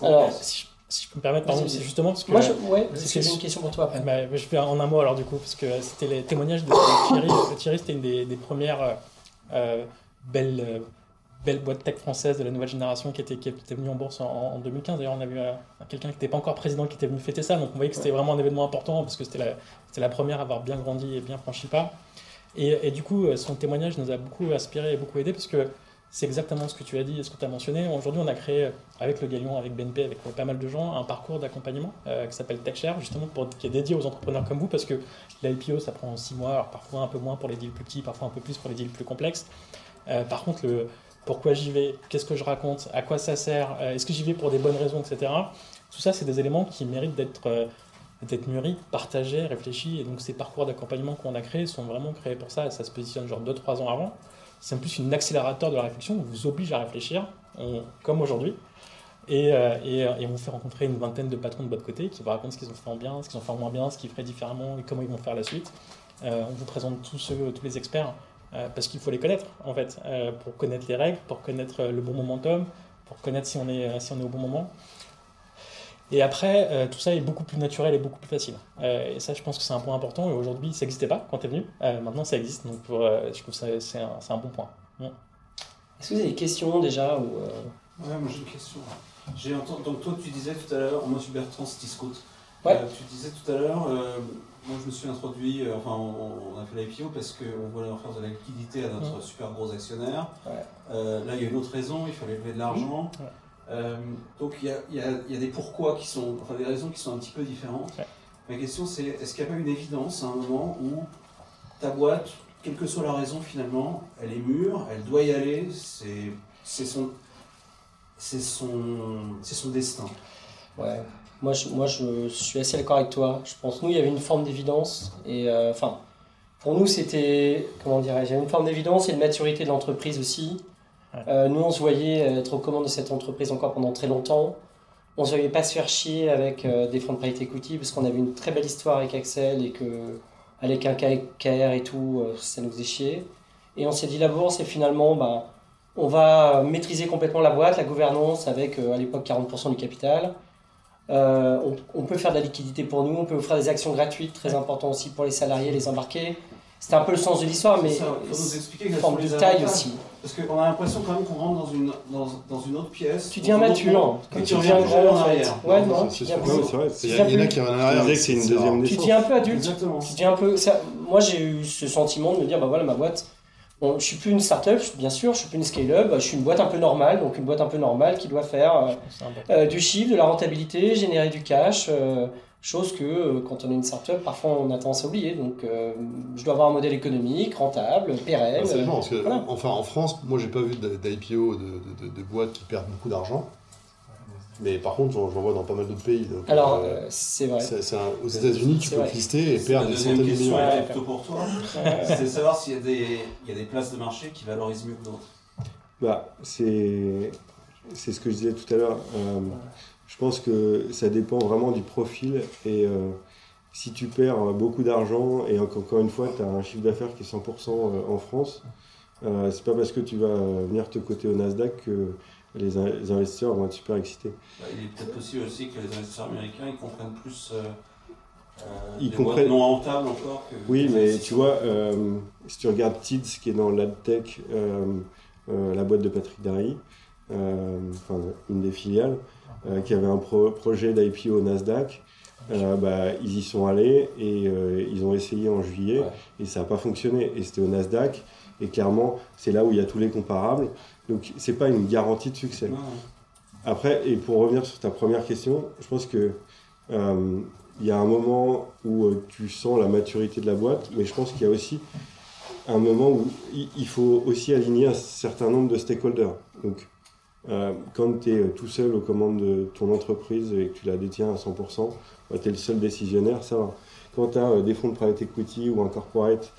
Speaker 4: Alors,
Speaker 9: Si je, si je peux me permettre, pardon, c'est justement parce que.
Speaker 4: moi, je, ouais,
Speaker 9: c'est-
Speaker 4: parce que j'ai une question pour toi après.
Speaker 9: Bah, je vais en un mot alors du coup, parce que c'était les témoignages de Thierry. Thierry, c'était une des, des premières euh, euh, belles, euh, belles boîtes tech françaises de la nouvelle génération qui était, qui était venue en bourse en, en 2015. D'ailleurs, on a vu euh, quelqu'un qui n'était pas encore président qui était venu fêter ça, donc on voyait que c'était vraiment un événement important parce que c'était la, première à avoir bien grandi et bien franchi le pas. Et, et du coup, son témoignage nous a beaucoup inspiré et beaucoup aidé parce que c'est exactement ce que tu as dit ce que tu as mentionné. Aujourd'hui, on a créé, euh, avec le Galion, avec BNP, avec euh, pas mal de gens, un parcours d'accompagnement euh, qui s'appelle TechShare, justement, qui est dédié aux entrepreneurs comme vous, parce que l'IPO, ça prend 6 mois, parfois un peu moins pour les deals plus petits, parfois un peu plus pour les deals plus complexes. Par contre, le pourquoi j'y vais, qu'est-ce que je raconte, à quoi ça sert, est-ce que j'y vais pour des bonnes raisons, etc. Tout ça, c'est des éléments qui méritent d'être d'être mûris, partagés, réfléchis. Et donc, ces parcours d'accompagnement qu'on a créés sont vraiment créés pour ça, et ça se positionne genre 2-3 ans avant. C'est en plus une accélérateur de la réflexion, on vous oblige à réfléchir, comme aujourd'hui. Et, euh, et, euh, et on vous fait rencontrer une vingtaine de patrons de votre côté qui vous racontent ce qu'ils ont fait en bien, ce qu'ils ont fait en moins bien, ce qu'ils feraient différemment et comment ils vont faire la suite. Euh, on vous présente tous, ceux, tous les experts parce qu'il faut les connaître, en fait, pour connaître les règles, pour connaître le bon momentum, pour connaître si on est, si on est au bon moment. Et après, euh, tout ça est beaucoup plus naturel et beaucoup plus facile. Euh, et ça, je pense que c'est un point important. Et aujourd'hui, ça n'existait pas quand tu es venu. Euh, maintenant, ça existe. Donc, pour, euh, je trouve que c'est un, bon point.
Speaker 4: Est-ce que vous avez des questions déjà ou, euh,
Speaker 10: Ouais, moi j'ai une question. J'ai entendu, donc toi tu disais tout à l'heure, moi je suis Bertrand Stiscout.
Speaker 4: Ouais.
Speaker 10: Euh, tu disais tout à l'heure, euh, moi je me suis introduit, euh, enfin on, on a fait l'IPO parce qu'on voulait faire de la liquidité à notre
Speaker 4: Mhm.
Speaker 10: super gros actionnaire.
Speaker 4: Ouais.
Speaker 10: Euh, là il y a une autre raison, il fallait lever de l'argent.
Speaker 9: Ouais.
Speaker 10: Euh, donc il y a, y, y des pourquoi qui sont, enfin des raisons qui sont un petit peu différentes.
Speaker 9: Ouais.
Speaker 10: Ma question c'est, est-ce qu'il n'y a pas une évidence à un moment où ta boîte, quelle que soit la raison finalement, elle est mûre, elle doit y aller, c'est c'est son, c'est son, c'est son destin?
Speaker 4: Ouais. Moi je, moi, je suis assez d'accord avec toi. Je pense, nous, il y avait une forme d'évidence. Et euh, enfin, pour nous, c'était, comment dirais-je, une forme d'évidence et de maturité de l'entreprise aussi. Euh, nous, on se voyait être aux commandes de cette entreprise encore pendant très longtemps. On ne se voyait pas se faire chier avec euh, des fonds de private equity parce qu'on avait une très belle histoire avec Axel et que, avec un KR et tout, euh, ça nous faisait chier. Et on s'est dit, la bourse, et finalement, bah, on va maîtriser complètement la boîte, la gouvernance avec euh, à l'époque 40% du capital. Euh, on, on peut faire de la liquidité pour nous, on peut offrir des actions gratuites, très important aussi pour les salariés, les embarquer. C'était un peu le sens de l'histoire, mais
Speaker 10: C'est ça, faut nous expliquer
Speaker 4: une
Speaker 10: quels
Speaker 4: forme de taille aussi.
Speaker 10: Parce qu'on a l'impression quand même qu'on rentre dans une, dans, dans une autre pièce.
Speaker 4: Tu deviens mature, quand tu
Speaker 10: reviens
Speaker 4: grand
Speaker 10: en arrière.
Speaker 4: Ouais,
Speaker 7: Non,
Speaker 4: non,
Speaker 7: c'est
Speaker 8: c'est vrai.
Speaker 7: Il y, il en a qui reviennent en arrière.
Speaker 8: c'est une
Speaker 7: c'est
Speaker 8: deuxième.
Speaker 4: Tu deviens un peu adulte.
Speaker 10: Exactement.
Speaker 4: Tu deviens un peu. ça- moi, j'ai eu ce sentiment de me dire bah voilà, ma boîte. Bon, je suis plus une start-up, bien sûr, je suis plus une scale-up, je suis une boîte un peu normale, donc une boîte un peu normale qui doit faire euh,
Speaker 9: C'est
Speaker 4: euh, du chiffre, de la rentabilité, générer du cash, euh, chose que euh, quand on est une start-up, parfois on a tendance à oublier. Donc, euh, je dois avoir un modèle économique, rentable, pérenne.
Speaker 7: Absolument, parce que,
Speaker 4: Voilà.
Speaker 7: enfin, en France, moi, j'ai pas vu d'IPO de, de, de- de boîtes qui perdent beaucoup d'argent. Mais par contre, j'en j'en vois dans pas mal d'autres pays. donc,
Speaker 4: Alors,
Speaker 7: euh,
Speaker 4: c'est vrai.
Speaker 7: c'est- c'est un- aux États-Unis, tu
Speaker 4: C'est
Speaker 7: peux lister et
Speaker 10: C'est la
Speaker 7: perdre des
Speaker 10: deuxième
Speaker 7: centaines de
Speaker 10: question
Speaker 7: millions.
Speaker 10: Était plutôt pour toi. C'est de savoir s'il y, a des- il y a des places de marché qui valorisent mieux que d'autres.
Speaker 8: Bah, c'est c'est ce que je disais tout à l'heure. Euh, je pense que ça dépend vraiment du profil. Et euh, si tu perds beaucoup d'argent et encore une fois, tu as un chiffre d'affaires qui est 100% en France, euh, c'est pas parce que tu vas venir te coter au Nasdaq que les, in- les investisseurs vont être super excités.
Speaker 10: Bah, il est peut-être possible aussi que les investisseurs américains ils comprennent plus euh, euh,
Speaker 8: Ils comprennent-
Speaker 10: non rentables encore que.
Speaker 8: Oui, mais tu vois, euh, si tu regardes TIDS qui est dans l'AdTech, euh, euh, la boîte de Patrick Darry, euh, enfin une des filiales, euh, qui avait un pro- projet d'IPO au Nasdaq, euh, bah, ils y sont allés et euh, ils ont essayé en juillet
Speaker 10: Ouais.
Speaker 8: et ça n'a pas fonctionné. Et c'était au Nasdaq et clairement, c'est là où il y a tous les comparables. Donc, c'est pas une garantie de succès. Après, et pour revenir sur ta première question, je pense que euh, il y a un moment où euh, tu sens la maturité de la boîte, mais je pense qu'il y a aussi un moment où il il faut aussi aligner un certain nombre de stakeholders. Donc, euh, quand tu es tout seul aux commandes de ton entreprise et que tu la détiens à 100%, tu es le seul décisionnaire, ça va. Quand tu as des fonds de private equity ou un corporate,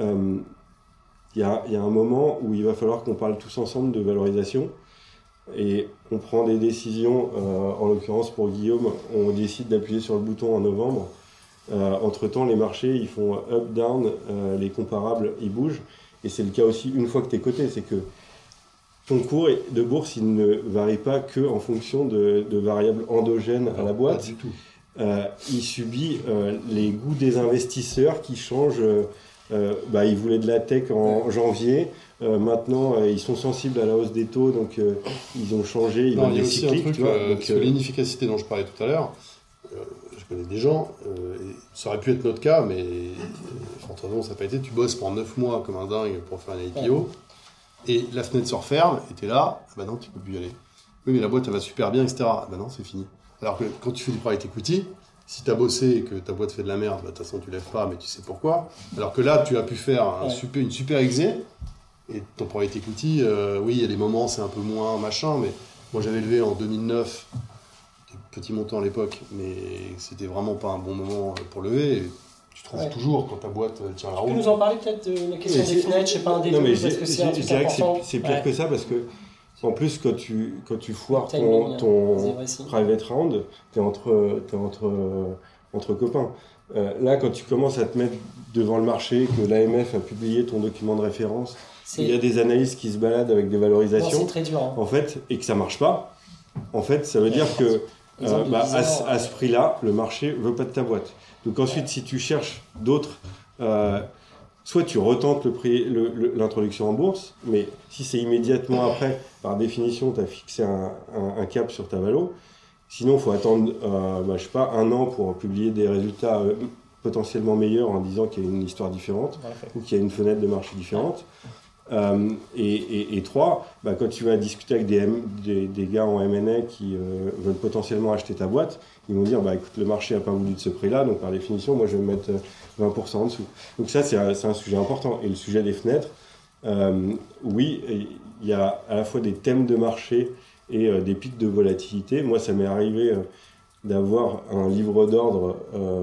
Speaker 8: euh, il y, a, un moment où il va falloir qu'on parle tous ensemble de valorisation. Et on prend des décisions, euh, en l'occurrence pour Guillaume, on décide d'appuyer sur le bouton en novembre. Euh, entre-temps, les marchés, ils font up, down, euh, les comparables, ils bougent. Et c'est le cas aussi une fois que tu es coté, c'est que ton cours de bourse, il ne varie pas que en fonction de, de variables endogènes à la
Speaker 7: Pas
Speaker 8: boîte.
Speaker 7: du tout.
Speaker 8: Euh, il subit euh, les goûts des investisseurs qui changent. euh, bah, ils voulaient de la tech en janvier. Euh, maintenant, euh, ils sont sensibles à la hausse des taux, donc euh, ils ont changé. Ils
Speaker 7: Non,
Speaker 8: ont
Speaker 7: il y a
Speaker 8: des
Speaker 7: aussi un truc,
Speaker 8: tu vois.
Speaker 7: euh,
Speaker 8: donc,
Speaker 7: parce que
Speaker 8: euh,
Speaker 7: l'inefficacité dont je parlais tout à l'heure, euh, je connais des gens, euh, et ça aurait pu être notre cas, mais euh, heureusement, ça n'a pas été. Tu bosses pendant 9 mois comme un dingue pour faire un IPO, et la fenêtre se referme, et tu es là, ah bah non, tu peux plus y aller. Oui, mais la boîte, elle va super bien, etc. Ah bah non, c'est fini. Alors que quand tu fais du private equity, si tu as bossé et que ta boîte fait de la merde, bah, de toute façon, tu lèves pas, mais tu sais pourquoi. Alors que là, tu as pu faire un
Speaker 4: Ouais.
Speaker 7: super, une super exé, et ton private equity, euh, oui, il y a des moments, c'est un peu moins machin, mais moi j'avais levé en 2009, petit montant à l'époque, mais c'était vraiment pas un bon moment pour lever. Tu trouves
Speaker 4: Ouais.
Speaker 7: toujours quand ta boîte euh, tient la
Speaker 4: Tu peux
Speaker 7: route.
Speaker 4: nous en parler peut-être de la question
Speaker 8: Mais
Speaker 4: des fenêtres, je sais pas, un
Speaker 8: non,
Speaker 4: début,
Speaker 8: mais
Speaker 4: parce que c'est
Speaker 8: j'ai-
Speaker 4: un
Speaker 8: je
Speaker 4: truc
Speaker 8: dirais que c'est-
Speaker 4: important.
Speaker 8: c'est pire
Speaker 9: Ouais.
Speaker 8: que ça parce que, en plus, quand tu, quand tu foires ton, private round, tu es entre, t'es entre, entre copains. Euh, là, quand tu commences à te mettre devant le marché, que l'AMF a publié ton document de référence, il y a des analystes qui se baladent avec des valorisations.
Speaker 4: C'est très dur. Hein.
Speaker 8: En fait, et que ça marche pas, en fait, ça veut dire que euh, bah, à, à, ce prix-là, le marché veut pas de ta boîte. Donc ensuite, si tu cherches d'autres, euh, soit tu retentes l'introduction en bourse, mais si c'est immédiatement après, par définition, tu as fixé un, un, cap sur ta valo. Sinon, il faut attendre, euh, bah, je sais pas, un an pour publier des résultats euh, potentiellement meilleurs en disant qu'il y a une histoire différente ou qu'il y a une fenêtre de marché différente. Euh, et, et, trois, bah, quand tu vas discuter avec des, des, des gars en M&A qui euh, veulent potentiellement acheter ta boîte, ils vont dire bah, écoute, le marché n'a pas voulu de ce prix-là, donc par définition, moi je vais me mettre 20% euh, en dessous. Donc ça, c'est un, un, sujet important. Et le sujet des fenêtres, euh, oui, il y a à la fois des thèmes de marché et des pics de volatilité. Moi, ça m'est arrivé d'avoir un livre d'ordre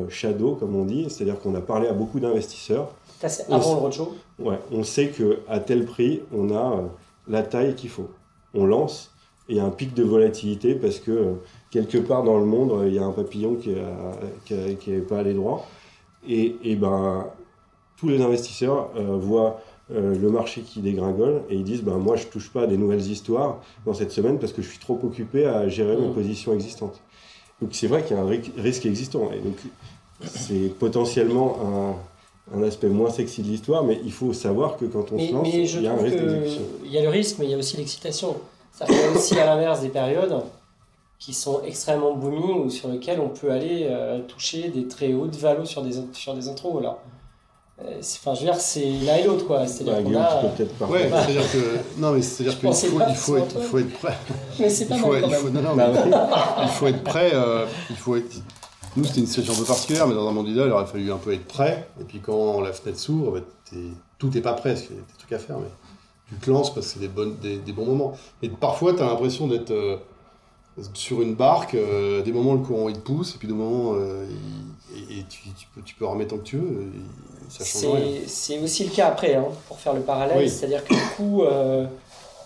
Speaker 8: shadow, comme on dit, c'est-à-dire qu'on a parlé à beaucoup d'investisseurs
Speaker 4: avant le roadshow?
Speaker 8: Ouais, on sait qu'à tel prix, on a euh, la taille qu'il faut. On lance et il y a un pic de volatilité parce que euh, quelque part dans le monde, il y a un papillon qui n'est pas allé droit. Et, et, ben, tous les investisseurs euh, voient le marché qui dégringole et ils disent ben, Moi, je ne touche pas à des nouvelles histoires dans cette semaine parce que je suis trop occupé à gérer mes mmh. positions existantes. Donc, c'est vrai qu'il y a un risque existant. Et donc, c'est potentiellement un un aspect moins sexy de l'histoire, mais il faut savoir que quand on se lance, il y a un risque d'exécution.
Speaker 4: Il y a le risque, mais il y a aussi l'excitation. Ça fait aussi à l'inverse des périodes qui sont extrêmement booming ou sur lesquelles on peut aller euh, toucher des très hautes valos sur des, sur des intros. Là. Euh, enfin, je veux dire, c'est l'un et l'autre, quoi.
Speaker 8: C'est-à-dire bah, a... peut-être
Speaker 7: Ouais, c'est-à-dire que... Non, mais c'est-à-dire qu'il faut, il faut, être, il faut être prêt.
Speaker 4: Mais c'est pas il faut,
Speaker 7: mal, il faut, non, non, bah mais il faut être prêt, euh, il faut être nous, c'était une situation un peu particulière, mais dans un monde idéal, il aurait fallu un peu être prêt. Et puis quand la fenêtre s'ouvre, bah, tout n'est pas prêt, parce qu'il y a des trucs à faire, mais tu te lances parce que c'est des, bonnes, des, bons moments. Et parfois, tu as l'impression d'être euh, sur une barque, euh, des moments le courant il te pousse, et puis des moments euh, et, tu, peux, tu peux remettre tant que tu veux, ça change rien.
Speaker 4: C'est aussi le cas après, hein, pour faire le parallèle, c'est-à-dire que du coup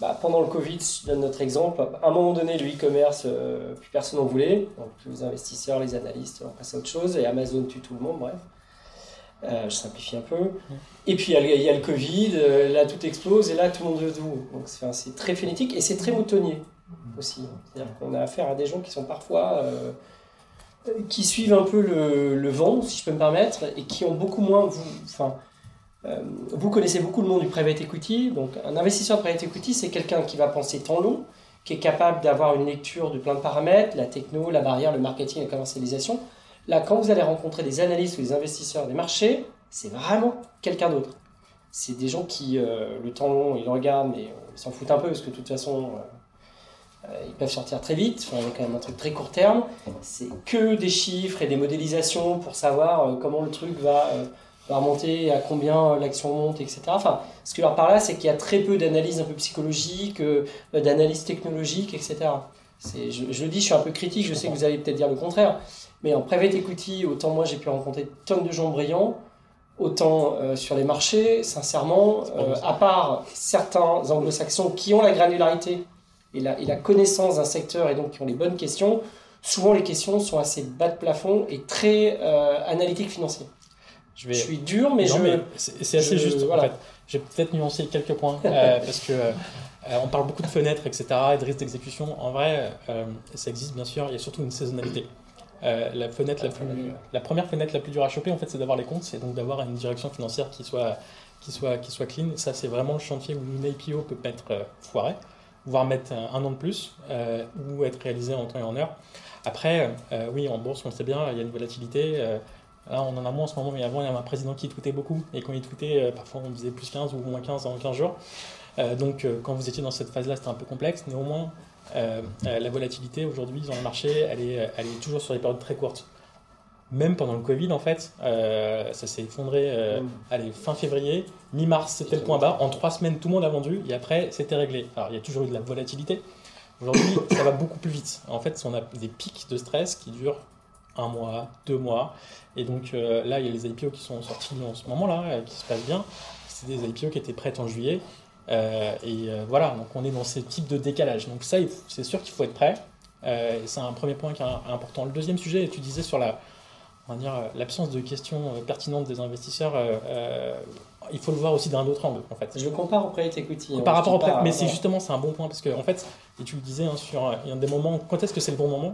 Speaker 4: bah, pendant le Covid, je donne notre exemple, à un moment donné, le e-commerce, euh, plus personne n'en voulait. Donc, les investisseurs, les analystes ont passé à autre chose, et Amazon tue tout le monde, bref. Euh, je simplifie un peu. Et puis il y, a le Covid, euh, là tout explose, et là tout le monde veut tout. Donc c'est très phénétique, et c'est très moutonnier aussi. C'est-à-dire qu'on a affaire à des gens qui sont parfois... qui suivent un peu le, le, vent, si je peux me permettre, et qui ont beaucoup moins... Enfin, euh, vous connaissez beaucoup le monde du private equity. Donc, un investisseur de private equity, c'est quelqu'un qui va penser temps long, qui est capable d'avoir une lecture de plein de paramètres, la techno, la barrière, le marketing, la commercialisation. Là, quand vous allez rencontrer des analystes ou des investisseurs des marchés, c'est vraiment quelqu'un d'autre. C'est des gens qui, euh, le temps long, ils le regardent, mais ils s'en foutent un peu, parce que de toute façon, euh, ils peuvent sortir très vite. Enfin, quand même un truc très court terme. C'est que des chiffres et des modélisations pour savoir comment le truc va va remonter, à combien euh, l'action monte, etc. Enfin, ce que leur parle là, c'est qu'il y a très peu d'analyse un peu psychologique, euh, d'analyse technologique, etc. Je, je, le dis, je suis un peu critique, je sais que vous allez peut-être dire le contraire, mais en private equity, autant moi j'ai pu rencontrer tonnes de gens brillants, autant euh, sur les marchés, sincèrement, à part certains anglo-saxons qui ont la granularité et la, et la connaissance d'un secteur et donc qui ont les bonnes questions, souvent les questions sont assez bas de plafond et très analytiques financiers. Je, suis dur, mais je.
Speaker 9: c'est assez juste. Voilà. En fait, j'ai peut-être nuancé quelques points euh, parce que euh, on parle beaucoup de fenêtres, etc., et de risques d'exécution. En vrai, euh, ça existe bien sûr. Il y a surtout une saisonnalité. la fenêtre la plus, la première fenêtre la plus dure à choper, en fait, c'est d'avoir les comptes, c'est donc d'avoir une direction financière qui soit, qui soit, qui soit clean. Ça, c'est vraiment le chantier où une IPO peut être foirée, voire mettre un, an de plus, ou être réalisé en temps et en heure. Après, oui, en bourse, on le sait bien, il y a une volatilité. Là, on en a moins en ce moment, mais avant, il y avait un président qui tweetait beaucoup. Et quand il tweetait, euh, parfois on disait plus 15 ou moins 15 en 15 jours. Euh, donc, euh, quand vous étiez dans cette phase-là, c'était un peu complexe. Néanmoins, la volatilité aujourd'hui dans le marché, elle est, elle est toujours sur des périodes très courtes. Même pendant le Covid, en fait, ça s'est effondré mm. allez, fin février. Mi-mars, c'était le point bas. En trois semaines, tout le monde a vendu. Et après, c'était réglé. Alors, il y a toujours eu de la volatilité. Aujourd'hui, ça va beaucoup plus vite. En fait, on a des pics de stress qui durent un mois, deux mois. Et donc euh, là, il y a les IPO qui sont sortis en ce moment-là, euh, qui se passent bien. C'est des IPO qui étaient prêtes en juillet. Euh, et voilà, donc on est dans ce type de décalage. Donc ça, c'est sûr qu'il faut être prêt. c'est un premier point qui est important. Le deuxième sujet, tu disais sur la, on va dire, l'absence de questions pertinentes des investisseurs, il faut le voir aussi d'un autre angle, en fait.
Speaker 4: Je compare au private equity. hein,
Speaker 9: Par rapport au mais
Speaker 4: euh,
Speaker 9: c'est justement c'est un bon point parce que en fait, et tu le disais hein, sur il y a des moments, quand est-ce que c'est le bon moment?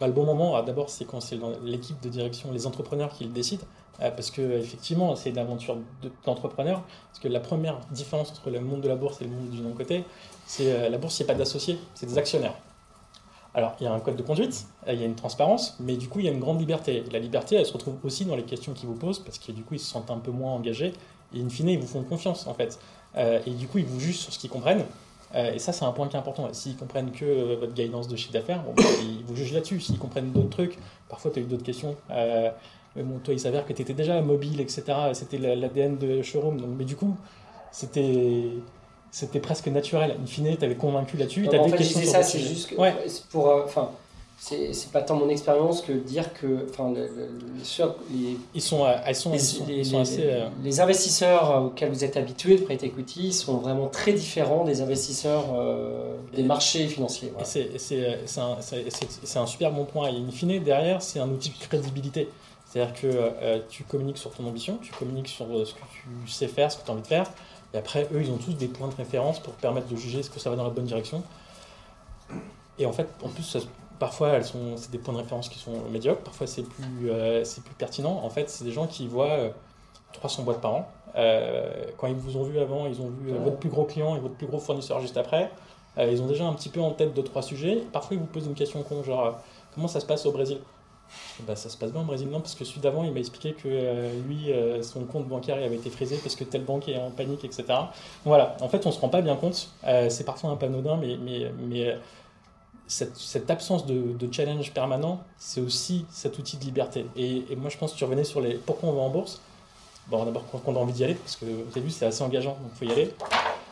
Speaker 9: Bah, Le bon moment, ah, d'abord, c'est quand c'est l'équipe de direction, les entrepreneurs qui le décident, euh, parce que effectivement, c'est une aventure de- d'entrepreneur. Parce que la première différence entre le monde de la bourse et le monde du non-côté, c'est euh, la bourse, il n'y a pas d'associés, c'est des actionnaires. Alors, il y a un code de conduite, euh, il y a une transparence, mais du coup, il y a une grande liberté. La liberté, elle se retrouve aussi dans les questions qu'ils vous posent, parce que du coup, ils se sentent un peu moins engagés, et in fine, ils vous font confiance, en fait. Euh, et du coup, ils vous jugent sur ce qu'ils comprennent. Euh, et ça, c'est un point qui est important. S'ils comprennent que euh, votre guidance de chiffre d'affaires, bon, bah, ils vous jugent là-dessus. S'ils comprennent d'autres trucs, parfois, tu as eu d'autres questions. Bon, toi, il s'avère que tu étais déjà mobile, etc. C'était la- l'ADN de Showroom. Donc, mais du coup, c'était. C'était presque naturel. In fine, tu avais convaincu là-dessus. t'as
Speaker 4: mais en
Speaker 9: des
Speaker 4: fait, je disais ça, c'est juste que,
Speaker 9: Ouais.
Speaker 4: pour, enfin, c'est pas tant mon expérience que dire que, enfin, le- les,
Speaker 9: Ils sont, euh, ils sont,
Speaker 4: les,
Speaker 9: ils sont,
Speaker 4: les-
Speaker 9: ils sont
Speaker 4: les-
Speaker 9: assez. euh,
Speaker 4: les investisseurs auxquels vous êtes habitués de private equity sont vraiment très différents des investisseurs euh, des marchés financiers. Voilà.
Speaker 9: c'est- c'est c'est un, un super bon point. Et in fine, derrière, c'est un outil de crédibilité. C'est-à-dire que euh, tu communiques sur ton ambition, tu communiques sur ce que tu sais faire, ce que tu as envie de faire. Et après, eux, ils ont tous des points de référence pour permettre de juger ce que ça va dans la bonne direction. Et en fait, en plus, ça- parfois, elles sont, c'est des points de référence qui sont médiocres. Parfois, c'est plus, euh, c'est plus pertinent. En fait, c'est des gens qui voient euh, 300 boîtes par an. Euh, quand ils vous ont vu avant, ils ont vu euh, votre plus gros client et votre plus gros fournisseur juste après. Euh, ils ont déjà un petit peu en tête deux, trois sujets. Parfois, ils vous posent une question con, genre euh, comment ça se passe au Brésil? Bah, Ça se passe bien au Brésil, non, parce que celui d'avant, il m'a expliqué que euh, lui, euh, son compte bancaire avait été frisé parce que telle banque est en panique, etc. Voilà, en fait, on se rend pas bien compte. Euh, c'est parfois un peu anodin, mais, mais, mais euh, cette, absence de, challenge permanent, c'est aussi cet outil de liberté. Et, moi, je pense que tu revenais sur les pourquoi on va en bourse? Bon, d'abord, quand on a envie d'y aller, parce que vous avez vu, c'est assez engageant, donc il faut y aller.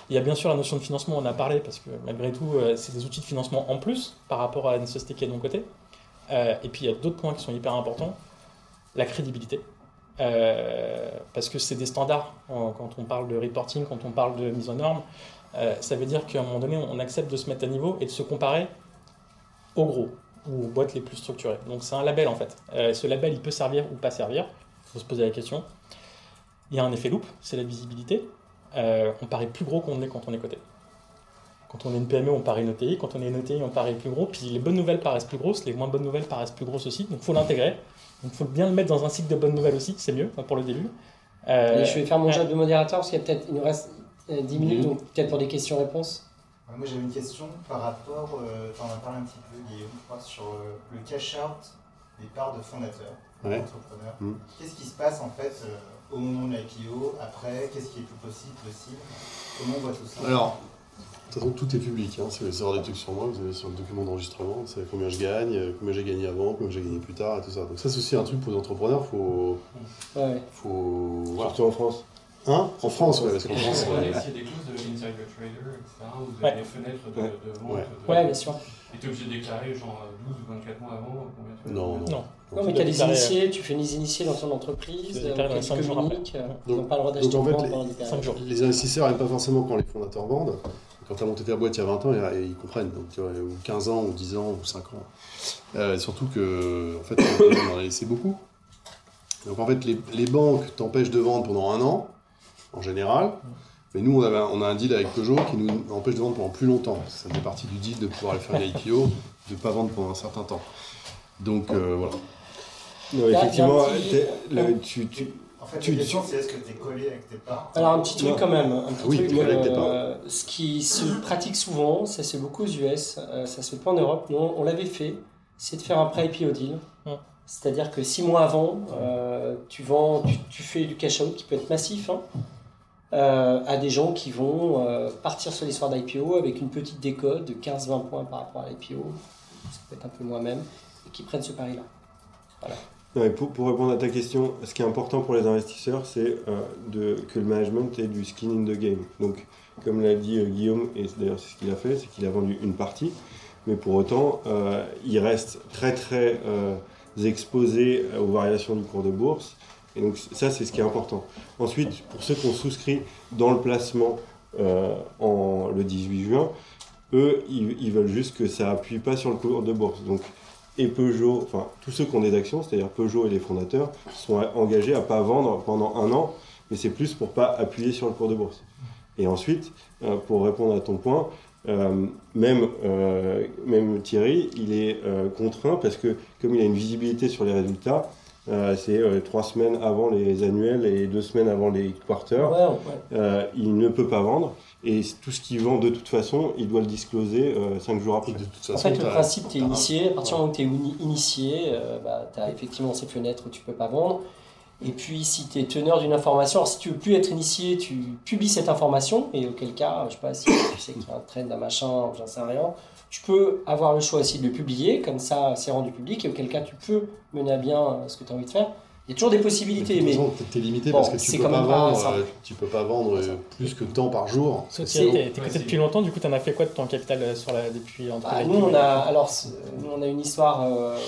Speaker 9: Il y a bien sûr la notion de financement, on en a parlé, parce que malgré tout, euh, c'est des outils de financement en plus par rapport à une société qui est de mon côté. Euh, et puis il y a d'autres points qui sont hyper importants. La crédibilité. Euh, parce que c'est des standards quand on parle de reporting, quand on parle de mise en norme. Euh, ça veut dire qu'à un moment donné, on accepte de se mettre à niveau et de se comparer aux gros ou aux boîtes les plus structurées. Donc c'est un label en fait. Euh, ce label, il peut servir ou pas servir? Il faut se poser la question. Il y a un effet loop, c'est la visibilité. Euh, on paraît plus gros qu'on est quand on est coté. Quand on est une PME, on paraît une ETI. Quand on est une ETI, on paraît plus gros. Puis les bonnes nouvelles paraissent plus grosses, les moins bonnes nouvelles paraissent plus grosses aussi. Donc il faut l'intégrer. Donc il faut bien le mettre dans un cycle de bonnes nouvelles aussi, c'est mieux enfin, pour le début. Euh,
Speaker 4: je vais faire mon
Speaker 9: ouais.
Speaker 4: job de modérateur parce qu'il y a peut-être, il nous reste euh, 10 minutes, donc peut-être pour des questions-réponses.
Speaker 11: Ouais, Moi j'avais une question par rapport, euh, tu en as parlé un petit peu Guillaume, je crois, sur euh, le cash out des parts de fondateurs,
Speaker 7: Ouais.
Speaker 11: d'entrepreneurs.
Speaker 7: Mm.
Speaker 11: Qu'est-ce qui se passe en fait euh, au moment de l'IPO, après, qu'est-ce qui est plus possible, possible? Comment on voit tout ça?
Speaker 7: Alors, de toute façon, tout est public. Hein. Si vous voulez savoir des trucs sur moi, vous avez sur le document d'enregistrement, vous savez combien je gagne, euh, combien j'ai gagné avant, combien j'ai gagné plus tard et tout ça. Donc ça, c'est aussi un truc pour les entrepreneurs, faut...
Speaker 4: Ouais.
Speaker 7: faut... voilà.
Speaker 8: Surtout en France.
Speaker 7: Hein En France, ouais, parce qu'en France...
Speaker 5: Ouais,
Speaker 7: euh,
Speaker 5: qu'il y a des clauses de insider trader, etc. Où vous
Speaker 9: Ouais.
Speaker 5: des fenêtres de,
Speaker 8: Ouais.
Speaker 5: de vente de-
Speaker 4: Ouais, bien sûr.
Speaker 5: Et tu es obligé de déclarer genre 12 ou 24 mois avant combien tu
Speaker 7: Non, non.
Speaker 9: Non.
Speaker 4: Non, mais
Speaker 9: Tu
Speaker 4: qu'il y a
Speaker 9: dois
Speaker 4: des initiés, tu fais des initiés dans ton
Speaker 9: Tu
Speaker 4: entreprise, euh, tu
Speaker 9: jours
Speaker 4: communiques, euh, ils n'ont pas le droit d'acheter
Speaker 7: en
Speaker 4: ou
Speaker 7: fait,
Speaker 4: vendre
Speaker 7: les-
Speaker 4: pendant des périodes.
Speaker 9: 5 jours.
Speaker 7: Les investisseurs n'aiment pas forcément quand les fondateurs vendent. Quand tu as monté ta boîte il y a 20 ans, ils, ils comprennent. Donc, tu vois, ou 15 ans, ou 10 ans, ou 5 ans. Euh, surtout que, en fait, on en a laissé beaucoup. Donc, en fait, les, les banques t'empêchent de vendre pendant un an, en général. Mais nous, on, avait un- on a un deal avec Peugeot qui nous empêche de vendre pendant plus longtemps. Ça fait partie du deal de pouvoir aller faire une IPO, de ne pas vendre pendant un certain temps. Donc, euh, voilà.
Speaker 8: Non, effectivement, le- tu, tu,
Speaker 11: En fait,
Speaker 8: Tu-
Speaker 11: la question c'est est-ce que tu es collé avec tes parts?
Speaker 4: Alors un petit truc
Speaker 8: Non.
Speaker 4: quand même, un petit
Speaker 7: Oui,
Speaker 4: truc.
Speaker 7: tu collectes tes
Speaker 4: euh, ce qui se pratique souvent, ça se fait beaucoup aux US, euh, ça se fait pas en Europe. Nous, on l'avait fait, c'est de faire un pré-IPO deal. C'est-à-dire que six mois avant, euh, tu vends, tu, tu fais du cash out qui peut être massif hein, euh, à des gens qui vont euh, partir sur l'histoire d'IPO avec une petite décote de 15-20 points par rapport à l'IPO, ça peut être un peu moins même, et qui prennent ce pari-là.
Speaker 8: Mais pour, répondre à ta question, ce qui est important pour les investisseurs, c'est euh, que le management ait du skin in the game. Donc, comme l'a dit Guillaume, et d'ailleurs c'est ce qu'il a fait, c'est qu'il a vendu une partie, mais pour autant, il reste très très exposé aux variations du cours de bourse. Et donc ça, c'est ce qui est important. Ensuite, pour ceux qui ont souscrit dans le placement euh, en, le 18 juin, eux, ils, veulent juste que ça appuie pas sur le cours de bourse. Donc, et Peugeot, enfin tous ceux qui ont des actions, c'est-à-dire Peugeot et les fondateurs, sont engagés à pas vendre pendant un an, mais c'est plus pour pas appuyer sur le cours de bourse. Et ensuite, euh, pour répondre à ton point, euh, même, même Thierry, il est contraint parce que comme il a une visibilité sur les résultats, euh, c'est euh, trois semaines avant les annuels et deux semaines avant les quarters,
Speaker 4: Ouais, ouais.
Speaker 8: euh, il ne peut pas vendre. Et tout ce qu'il vend de toute façon, il doit le discloser euh, cinq jours après.
Speaker 7: De toute
Speaker 4: En fait, le principe, tu es initié. À partir du moment où tu es initié, euh, bah, tu as effectivement ces fenêtres où tu peux pas vendre. Et puis, si tu es teneur d'une information, alors si tu veux plus être initié, tu publies cette information. Et auquel cas, je sais pas si tu sais qu'il y a un trend, d'un machin, ou j'en sais rien, tu peux avoir le choix aussi de le publier. Comme ça, c'est rendu public. Et auquel cas, tu peux mener à bien euh, ce que tu as envie de faire. Il y a toujours des
Speaker 7: De
Speaker 4: possibilités. Mais
Speaker 7: t'es- t'es limité
Speaker 4: Bon,
Speaker 7: parce que tu
Speaker 4: c'est
Speaker 7: peux pas vendre, euh, tu peux pas vendre euh, plus que tant par jour.
Speaker 9: Thierry, t'es t'es coté depuis longtemps, du coup, t'en as fait quoi de ton capital euh, sur la, depuis entre
Speaker 4: Bah,
Speaker 9: les-
Speaker 4: nous, on a, alors, nous, on a une histoire euh,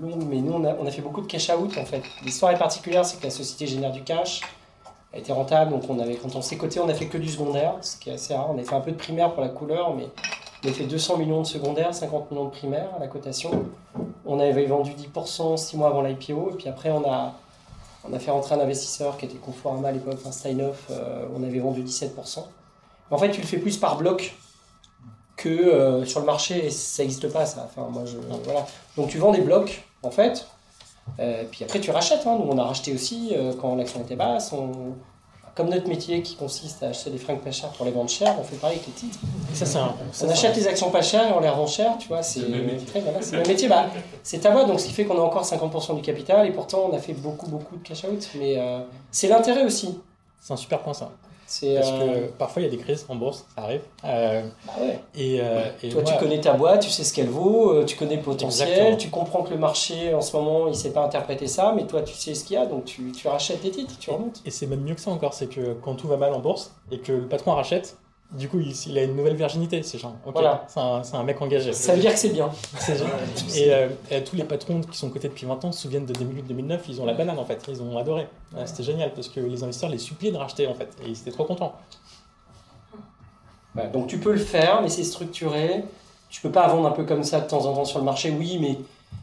Speaker 4: longue, mais nous, on a, on a fait beaucoup de cash out en fait. L'histoire est particulière, c'est que la société génère du cash, elle était rentable, donc on avait, quand on s'est coté, on a fait que du secondaire, ce qui est assez rare. On a fait un peu de primaire pour la couleur, mais on a fait 200 millions de secondaire, 50 millions de primaire à la cotation. On avait vendu 10% 6 mois avant l'IPO, et puis après, on a, on a fait rentrer un investisseur qui était Conforama à l'époque, enfin Steinhoff, euh, on avait vendu 17%. En fait, tu le fais plus par bloc que euh, sur le marché, et ça n'existe pas ça. Enfin, moi, je, voilà. Donc tu vends des blocs, en fait, euh, puis après tu rachètes. Hein. Nous, on a racheté aussi euh, quand l'action était basse. On... Comme notre métier qui consiste à acheter des fringues pas chères pour les vendre chères, on fait pareil avec les titres.
Speaker 9: Ça, c'est un. ça,
Speaker 4: On achète les actions pas chères et on les revend chères, tu vois. C'est
Speaker 5: le même métier.
Speaker 4: très voilà, c'est le même métier. Bah, c'est ta boîte, donc ce qui fait qu'on a encore 50% du capital et pourtant on a fait beaucoup, beaucoup de cash out. Mais euh, c'est l'intérêt aussi.
Speaker 9: C'est un super point, ça. Parce
Speaker 4: euh,
Speaker 9: que parfois, il y a des crises en bourse, ça arrive. Euh,
Speaker 4: bah ouais.
Speaker 9: et, euh, et
Speaker 4: Toi,
Speaker 9: moi-
Speaker 4: tu connais ta boîte, tu sais ce qu'elle vaut, euh, tu connais le potentiel,
Speaker 9: Exactement.
Speaker 4: tu comprends que le marché en ce moment il sait pas interpréter ça, mais toi tu sais ce qu'il y a, donc tu, tu rachètes des titres, tu remontes.
Speaker 9: Et c'est même mieux que ça encore, c'est que quand tout va mal en bourse et que le patron rachète, du coup, il, il a une nouvelle virginité, ces gens. Ok,
Speaker 4: Voilà.
Speaker 9: c'est un, mec engagé.
Speaker 4: Ça veut dire que c'est bien.
Speaker 9: Et, euh, et tous les patrons qui sont cotés depuis 20 ans se souviennent de 2008-2009, ils ont la banane en fait, ils ont adoré. Ouais, C'était génial parce que les investisseurs les suppliaient de racheter en fait, et ils étaient trop contents.
Speaker 4: Donc tu peux le faire, mais c'est structuré. Tu peux pas vendre un peu comme ça de temps en temps sur le marché, oui, mais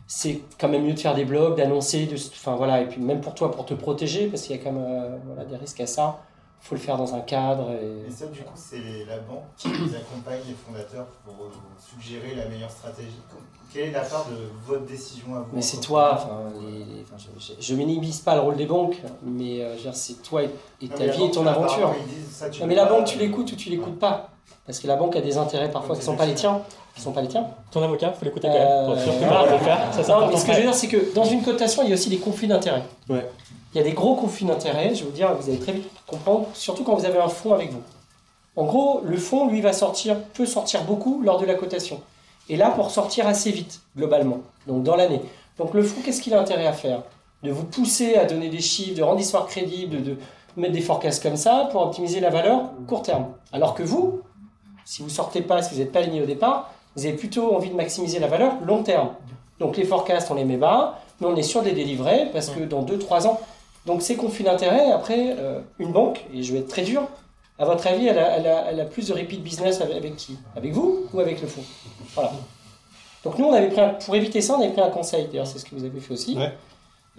Speaker 4: c'est quand même mieux de faire des blogs, d'annoncer, de, enfin voilà, et puis même pour toi, pour te protéger, parce qu'il y a quand même euh, voilà, des risques à ça. Il faut le faire dans un cadre. Et...
Speaker 11: Et ça, du coup, c'est la banque qui vous accompagne, les fondateurs, pour vous suggérer la meilleure stratégie. Quelle est la part de votre décision à vous
Speaker 4: Mais c'est toi, enfin, les- les- enfin, je, je, je minimise pas le rôle des banques, mais euh, c'est toi et, ta vie et ton aventure.
Speaker 11: ça,
Speaker 4: Non, mais la
Speaker 11: pas,
Speaker 4: banque, tu
Speaker 11: euh,
Speaker 4: l'écoutes ou tu l'écoutes pas. Parce que la banque a des intérêts parfois qui ne sont pas les tiens. Qui sont pas les tiens.
Speaker 9: Ton avocat, faut l'écouter quand même, pour être sûr que
Speaker 4: Euh, voilà.
Speaker 9: faire. Ça, c'est
Speaker 4: Non, mais
Speaker 9: important.
Speaker 4: ce que je veux dire, c'est que dans une cotation, il y a aussi des conflits d'intérêts.
Speaker 8: Ouais.
Speaker 4: Il y a des gros conflits d'intérêts, je vais vous dire, vous allez très vite comprendre, surtout quand vous avez un fonds avec vous. En gros, le fonds, lui, va sortir, peut sortir beaucoup lors de la cotation. Et là, pour sortir assez vite, globalement, donc dans l'année. Donc le fonds, qu'est-ce qu'il a intérêt à faire? De vous pousser à donner des chiffres, de rendre l'histoire crédible, de mettre des forecasts comme ça pour optimiser la valeur court terme. Alors que vous, si vous sortez pas, si vous n'êtes pas aligné au départ, vous avez plutôt envie de maximiser la valeur long terme. Donc les forecasts, on les met bas, mais on est sûr de les délivrer parce que dans 2-3 ans. Donc ces conflits d'intérêts, après, euh, une banque, et je vais être très dur, à votre avis, elle a, elle a- elle a plus de repeat business avec, avec qui? Avec vous ou avec le fonds? Voilà. Donc nous, on avait pris un- pour éviter ça, on avait pris un conseil, d'ailleurs c'est ce que vous avez fait aussi,
Speaker 8: Ouais.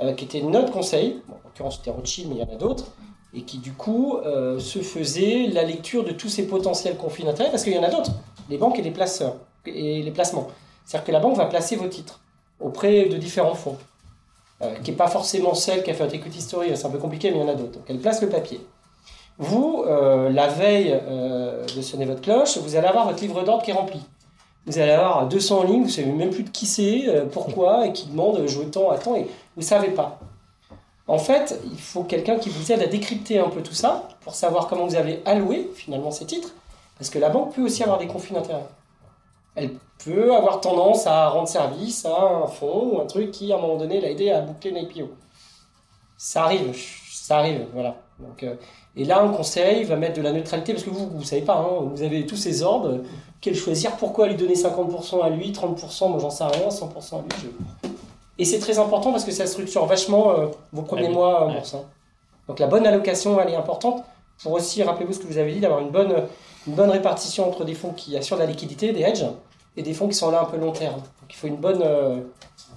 Speaker 4: euh, qui était notre conseil, bon, en l'occurrence c'était Rothschild, mais il y en a d'autres, et qui du coup euh, se faisait la lecture de tous ces potentiels conflits d'intérêts, parce qu'il y en a d'autres, les banques et les placeurs, et les placements. C'est-à-dire que la banque va placer vos titres auprès de différents fonds, euh, qui n'est pas forcément celle qui a fait equity story, c'est un peu compliqué, mais il y en a d'autres. Donc elle place le papier. Vous, euh, la veille euh, de sonner votre cloche, vous allez avoir votre livre d'ordre qui est rempli. Vous allez avoir 200 lignes, vous savez même plus de qui c'est, pourquoi, et qui demande je veux tant, attends, et vous ne savez pas. En fait, il faut quelqu'un qui vous aide à décrypter un peu tout ça pour savoir comment vous avez alloué finalement ces titres, parce que la banque peut aussi avoir des conflits d'intérêts. Elle peut avoir tendance à rendre service à un fonds ou un truc qui, à un moment donné, l'a aidé à boucler une IPO. Ça arrive, ça arrive, voilà. Donc, euh, et là, un conseil va mettre de la neutralité, parce que vous, vous savez pas, hein, vous avez tous ces ordres, quel choisir, pourquoi lui donner 50% à lui, 30%, moi j'en sais rien, 100% à lui. je- Et c'est très important parce que ça structure vachement euh, vos premiers
Speaker 9: Ah oui,
Speaker 4: mois en bourse. hein. Donc la bonne allocation, elle est importante pour aussi, rappelez-vous ce que vous avez dit, d'avoir une bonne, une bonne répartition entre des fonds qui assurent la liquidité, des hedges, et des fonds qui sont là un peu long terme. Donc il faut une bonne. euh,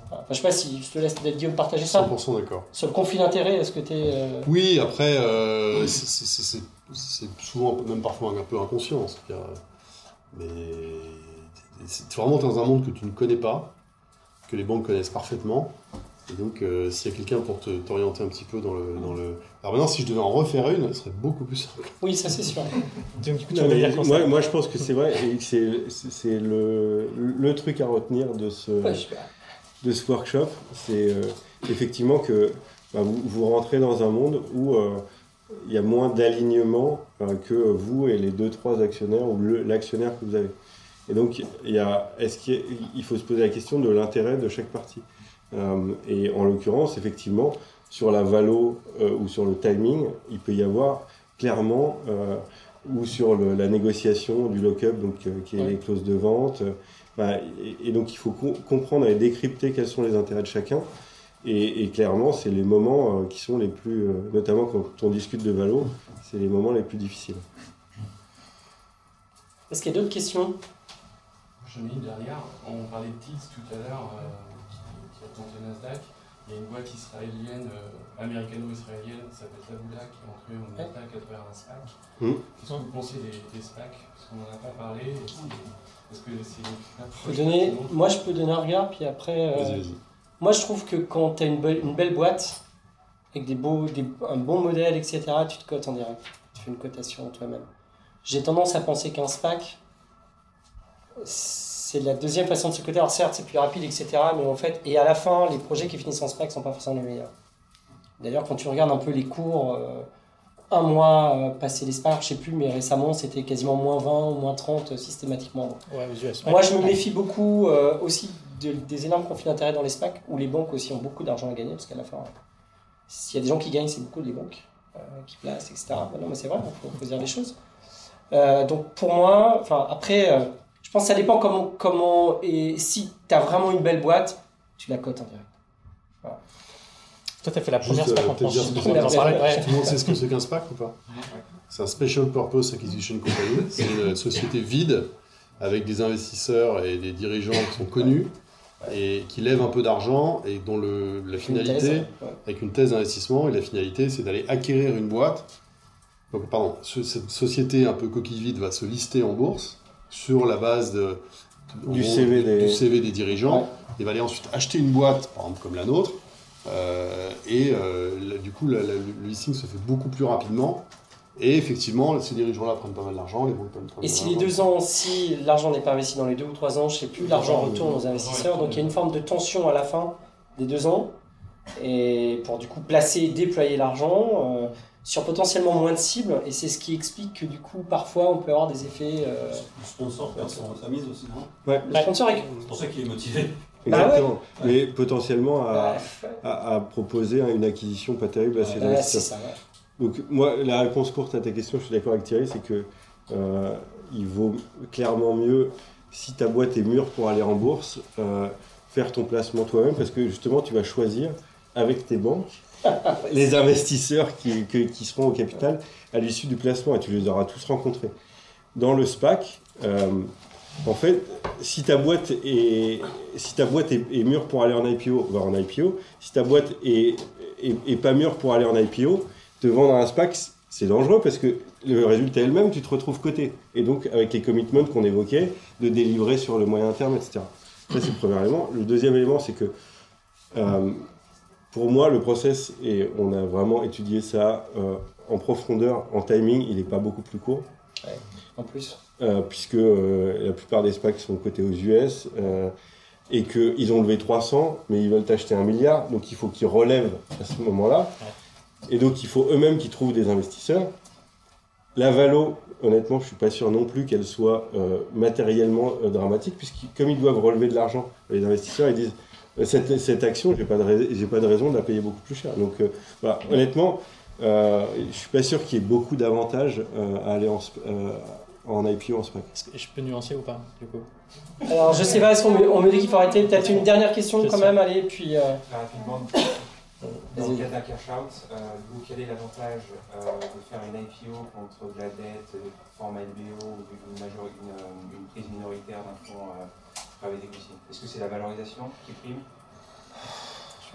Speaker 4: Enfin, je sais pas si je te laisse peut-être Guillaume partager ça.
Speaker 7: 100% d'accord.
Speaker 4: Sur le conflit d'intérêts, est-ce que tu es.
Speaker 7: Oui, après, euh, c'est- souvent, même parfois un peu inconscient. euh, Mais c'est vraiment dans un monde que tu ne connais pas, que les banques connaissent parfaitement. Et donc, euh, s'il y a quelqu'un pour te- t'orienter un petit peu dans le, dans le. Alors maintenant, si je devais en refaire une, ce serait beaucoup plus simple.
Speaker 4: Oui, ça c'est sûr.
Speaker 9: Donc, du coup, tu
Speaker 8: Non,
Speaker 9: vas
Speaker 8: mais moi, moi, je pense que c'est vrai et que c'est le, le truc à retenir de ce,
Speaker 4: Ouais,
Speaker 8: de ce workshop. C'est euh, effectivement que bah, vous, vous rentrez dans un monde où euh, il y a moins d'alignement euh, que vous et les deux, trois actionnaires ou le- l'actionnaire que vous avez. Et donc, il, y a, est-ce qu'il y a- il faut se poser la question de l'intérêt de chaque partie. Euh, et en l'occurrence, effectivement, sur la valo euh, ou sur le timing, il peut y avoir clairement, euh, ou sur le- la négociation du lock-up, donc, euh, qui est
Speaker 4: Ouais.
Speaker 8: les clauses de vente. euh, bah, et, et donc, il faut com- comprendre et décrypter quels sont les intérêts de chacun. Et, et clairement, c'est les moments euh, qui sont les plus, euh, notamment quand on discute de valo, c'est les moments les plus difficiles.
Speaker 4: Est-ce qu'il y a d'autres questions?
Speaker 5: J'en ai une dernière. On parlait de TILS tout à l'heure, euh, Nasdaq. Il y a une boîte israélienne, euh, américano-israélienne, qui s'appelle Taboola, qui est entrée au Nasdaq à travers un SPAC.
Speaker 8: Hmm.
Speaker 5: Qu'est-ce que vous pensez des, des SPAC? Parce qu'on n'en a pas parlé. Est-ce que c'est une
Speaker 4: donner, moi, je peux donner un regard, puis après. euh,
Speaker 7: Vas-y, vas-y.
Speaker 4: Moi, je trouve que quand tu as une, belle- une belle boîte, avec des beaux, des- un bon modèle, etc., tu te cotes en direct. Tu fais une cotation toi-même. J'ai tendance à penser qu'un SPAC, c'est la deuxième façon de se coter. Alors certes, c'est plus rapide, etc., mais en fait, et à la fin, les projets qui finissent en SPAC sont pas forcément les meilleurs. D'ailleurs, quand tu regardes un peu les cours, euh, un mois euh, passé les SPAC, je sais plus, mais récemment, c'était quasiment moins 20 ou moins 30 euh, systématiquement.
Speaker 9: Ouais, aux US. ouais.
Speaker 4: Moi, je me méfie beaucoup aussi de- des énormes conflits d'intérêts dans les SPAC, où les banques aussi ont beaucoup d'argent à gagner, parce qu'à la fin, s'il y a des gens qui gagnent, c'est beaucoup les banques qui placent, etc. Bah non, mais c'est vrai, il faut, faut dire les choses. Donc pour moi, enfin après, je pense que ça dépend comment, comment et si tu as vraiment une belle boîte, tu la cotes en direct.
Speaker 9: Toi, tu as fait la première SPAC
Speaker 7: euh,
Speaker 9: en France.
Speaker 7: Tout le monde sait ce que c'est qu'un SPAC ou pas C'est un Special Purpose Acquisition Company. C'est une société vide avec des investisseurs et des dirigeants qui sont connus et qui lèvent un peu d'argent et dont le, la
Speaker 4: Une
Speaker 7: finalité,
Speaker 4: thèse, ouais.
Speaker 7: avec une thèse d'investissement, et la finalité, c'est d'aller acquérir une boîte. Donc, pardon, ce- cette société un peu coquille vide va se lister en bourse sur la base de,
Speaker 8: Du
Speaker 7: gros,
Speaker 8: CV des-
Speaker 7: du CV des dirigeants
Speaker 4: Ouais.
Speaker 7: et va aller ensuite acheter une boîte, par exemple comme la nôtre, euh, et euh, là, du coup, la- la- le listing se fait beaucoup plus rapidement. Et effectivement, ces dirigeants-là prennent pas mal d'argent, les banques prennent pas mal
Speaker 4: Et si les deux ans, si l'argent n'est pas investi dans les deux ou trois ans, je sais plus, l'argent retourne aux investisseurs. Donc il y a une forme de tension à la fin des deux ans. Et pour du coup placer et déployer l'argent euh, sur potentiellement moins de cibles. Et c'est ce qui explique que du coup, parfois, on peut avoir des effets. euh,
Speaker 10: Le sponsor perd son- sa mise aussi, non?
Speaker 8: Ouais.
Speaker 4: le sponsor est-
Speaker 10: C'est pour ça qu'il est motivé.
Speaker 4: Bah ouais.
Speaker 8: Exactement. Mais potentiellement à,
Speaker 4: Bref.
Speaker 8: à- à proposer une acquisition pas terrible à ses
Speaker 4: Ouais, c'est
Speaker 8: investisseurs.
Speaker 4: ça. ouais.
Speaker 8: Donc moi, la réponse courte à ta question, je suis d'accord avec Thierry, c'est que euh, il vaut clairement mieux, si ta boîte est mûre pour aller en bourse, euh, faire ton placement toi-même, parce que justement, tu vas choisir avec tes banques les investisseurs qui, qui seront au capital à l'issue du placement, et tu les auras tous rencontrés. Dans le SPAC, euh, en fait, si ta boîte est, si ta boîte est, mûre pour aller en IPO, va en IPO. Si ta boîte est, est, est pas mûre pour aller en IPO, te vendre un SPAC, c'est dangereux parce que le résultat est le même, tu te retrouves coté. Et donc, avec les commitments qu'on évoquait, de délivrer sur le moyen terme, etc. Ça, c'est le premier élément. Le deuxième élément, c'est que euh, pour moi, le process, et on a vraiment étudié ça euh, en profondeur, en timing, il n'est pas beaucoup plus court.
Speaker 4: En plus.
Speaker 8: Euh, puisque euh, la plupart des SPAC sont cotés aux US et qu'ils ont levé 300, mais ils veulent acheter un milliard, donc il faut qu'ils relèvent à ce moment-là. Et donc il faut eux-mêmes qu'ils trouvent des investisseurs. La Valo, honnêtement, je suis pas sûr non plus qu'elle soit matériellement dramatique, puisqu'ils comme ils doivent relever de l'argent, les investisseurs, ils disent cette, cette action, j'ai pas de pas de raison de la payer beaucoup plus cher. Donc euh, voilà, honnêtement, euh, je suis pas sûr qu'il y ait beaucoup d'avantages euh, à aller en, sp- euh, en IPO en SPAC.
Speaker 9: Est-ce que je peux nuancer ou pas, du coup?
Speaker 4: Alors, je sais pas, est-ce qu'on me, on me dit qu'il faut arrêter Peut-être une dernière question quand même, allez, puis. euh,
Speaker 12: Rapidement, dans le cas d'un cash-out, euh, vous, quel est l'avantage euh, de faire une IPO contre de la dette, de format LBO ou une, major- une, euh, une prise minoritaire d'un fonds euh, private equity Est-ce que c'est la valorisation qui prime?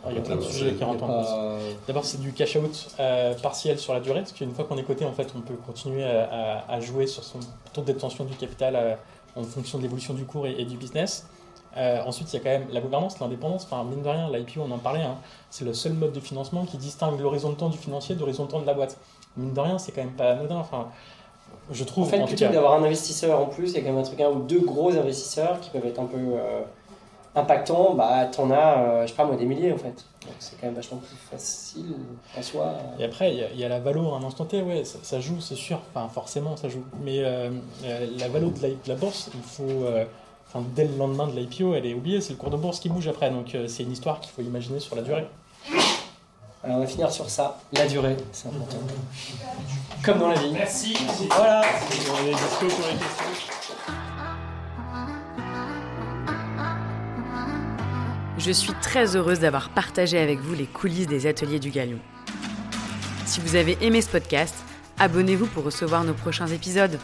Speaker 9: Ah, Il y a plein de sujets qui rentrent en cause. D'abord, c'est du cash out euh, partiel sur la durée, parce qu'une fois qu'on est coté, en fait, on peut continuer à, à- à jouer sur son taux de détention du capital euh, en fonction de l'évolution du cours et, et du business. Euh, ensuite, il y a quand même la gouvernance, l'indépendance. Enfin, mine de rien, l'IPO, on en parlait, hein, c'est le seul mode de financement qui distingue l'horizon de temps du financier de l'horizon de temps de la boîte. Mine de rien, c'est quand même pas anodin. Enfin, je trouve.
Speaker 4: En fait,
Speaker 9: en
Speaker 4: plutôt d'avoir un investisseur en plus, il y a quand même un truc, un ou deux gros investisseurs qui peuvent être un peu euh, impactants, bah t'en as, euh, je sais pas moi, des milliers en fait. Donc c'est quand même vachement plus facile en soi.
Speaker 9: Et après, il y a- il y, a la valo à un instant T, ouais, ça, ça joue, c'est sûr, enfin forcément ça joue. Mais euh, euh, la valo de la, de la bourse, il faut, enfin dès le lendemain de l'IPO, elle est oubliée, c'est le cours de bourse qui bouge après, donc c'est une histoire qu'il faut imaginer sur la durée.
Speaker 4: Alors on va finir sur ça, la durée, c'est important. Comme dans la vie.
Speaker 12: Merci.
Speaker 4: Voilà.
Speaker 1: On est dispo pour les questions.
Speaker 3: Je suis très heureuse d'avoir partagé avec vous les coulisses des ateliers du Galion. Si vous avez aimé ce podcast, abonnez-vous pour recevoir nos prochains épisodes.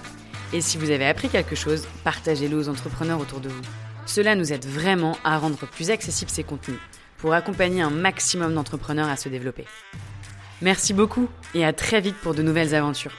Speaker 3: Et si vous avez appris quelque chose, partagez-le aux entrepreneurs autour de vous. Cela nous aide vraiment à rendre plus accessibles ces contenus, pour accompagner un maximum d'entrepreneurs à se développer. Merci beaucoup et à très vite pour de nouvelles aventures.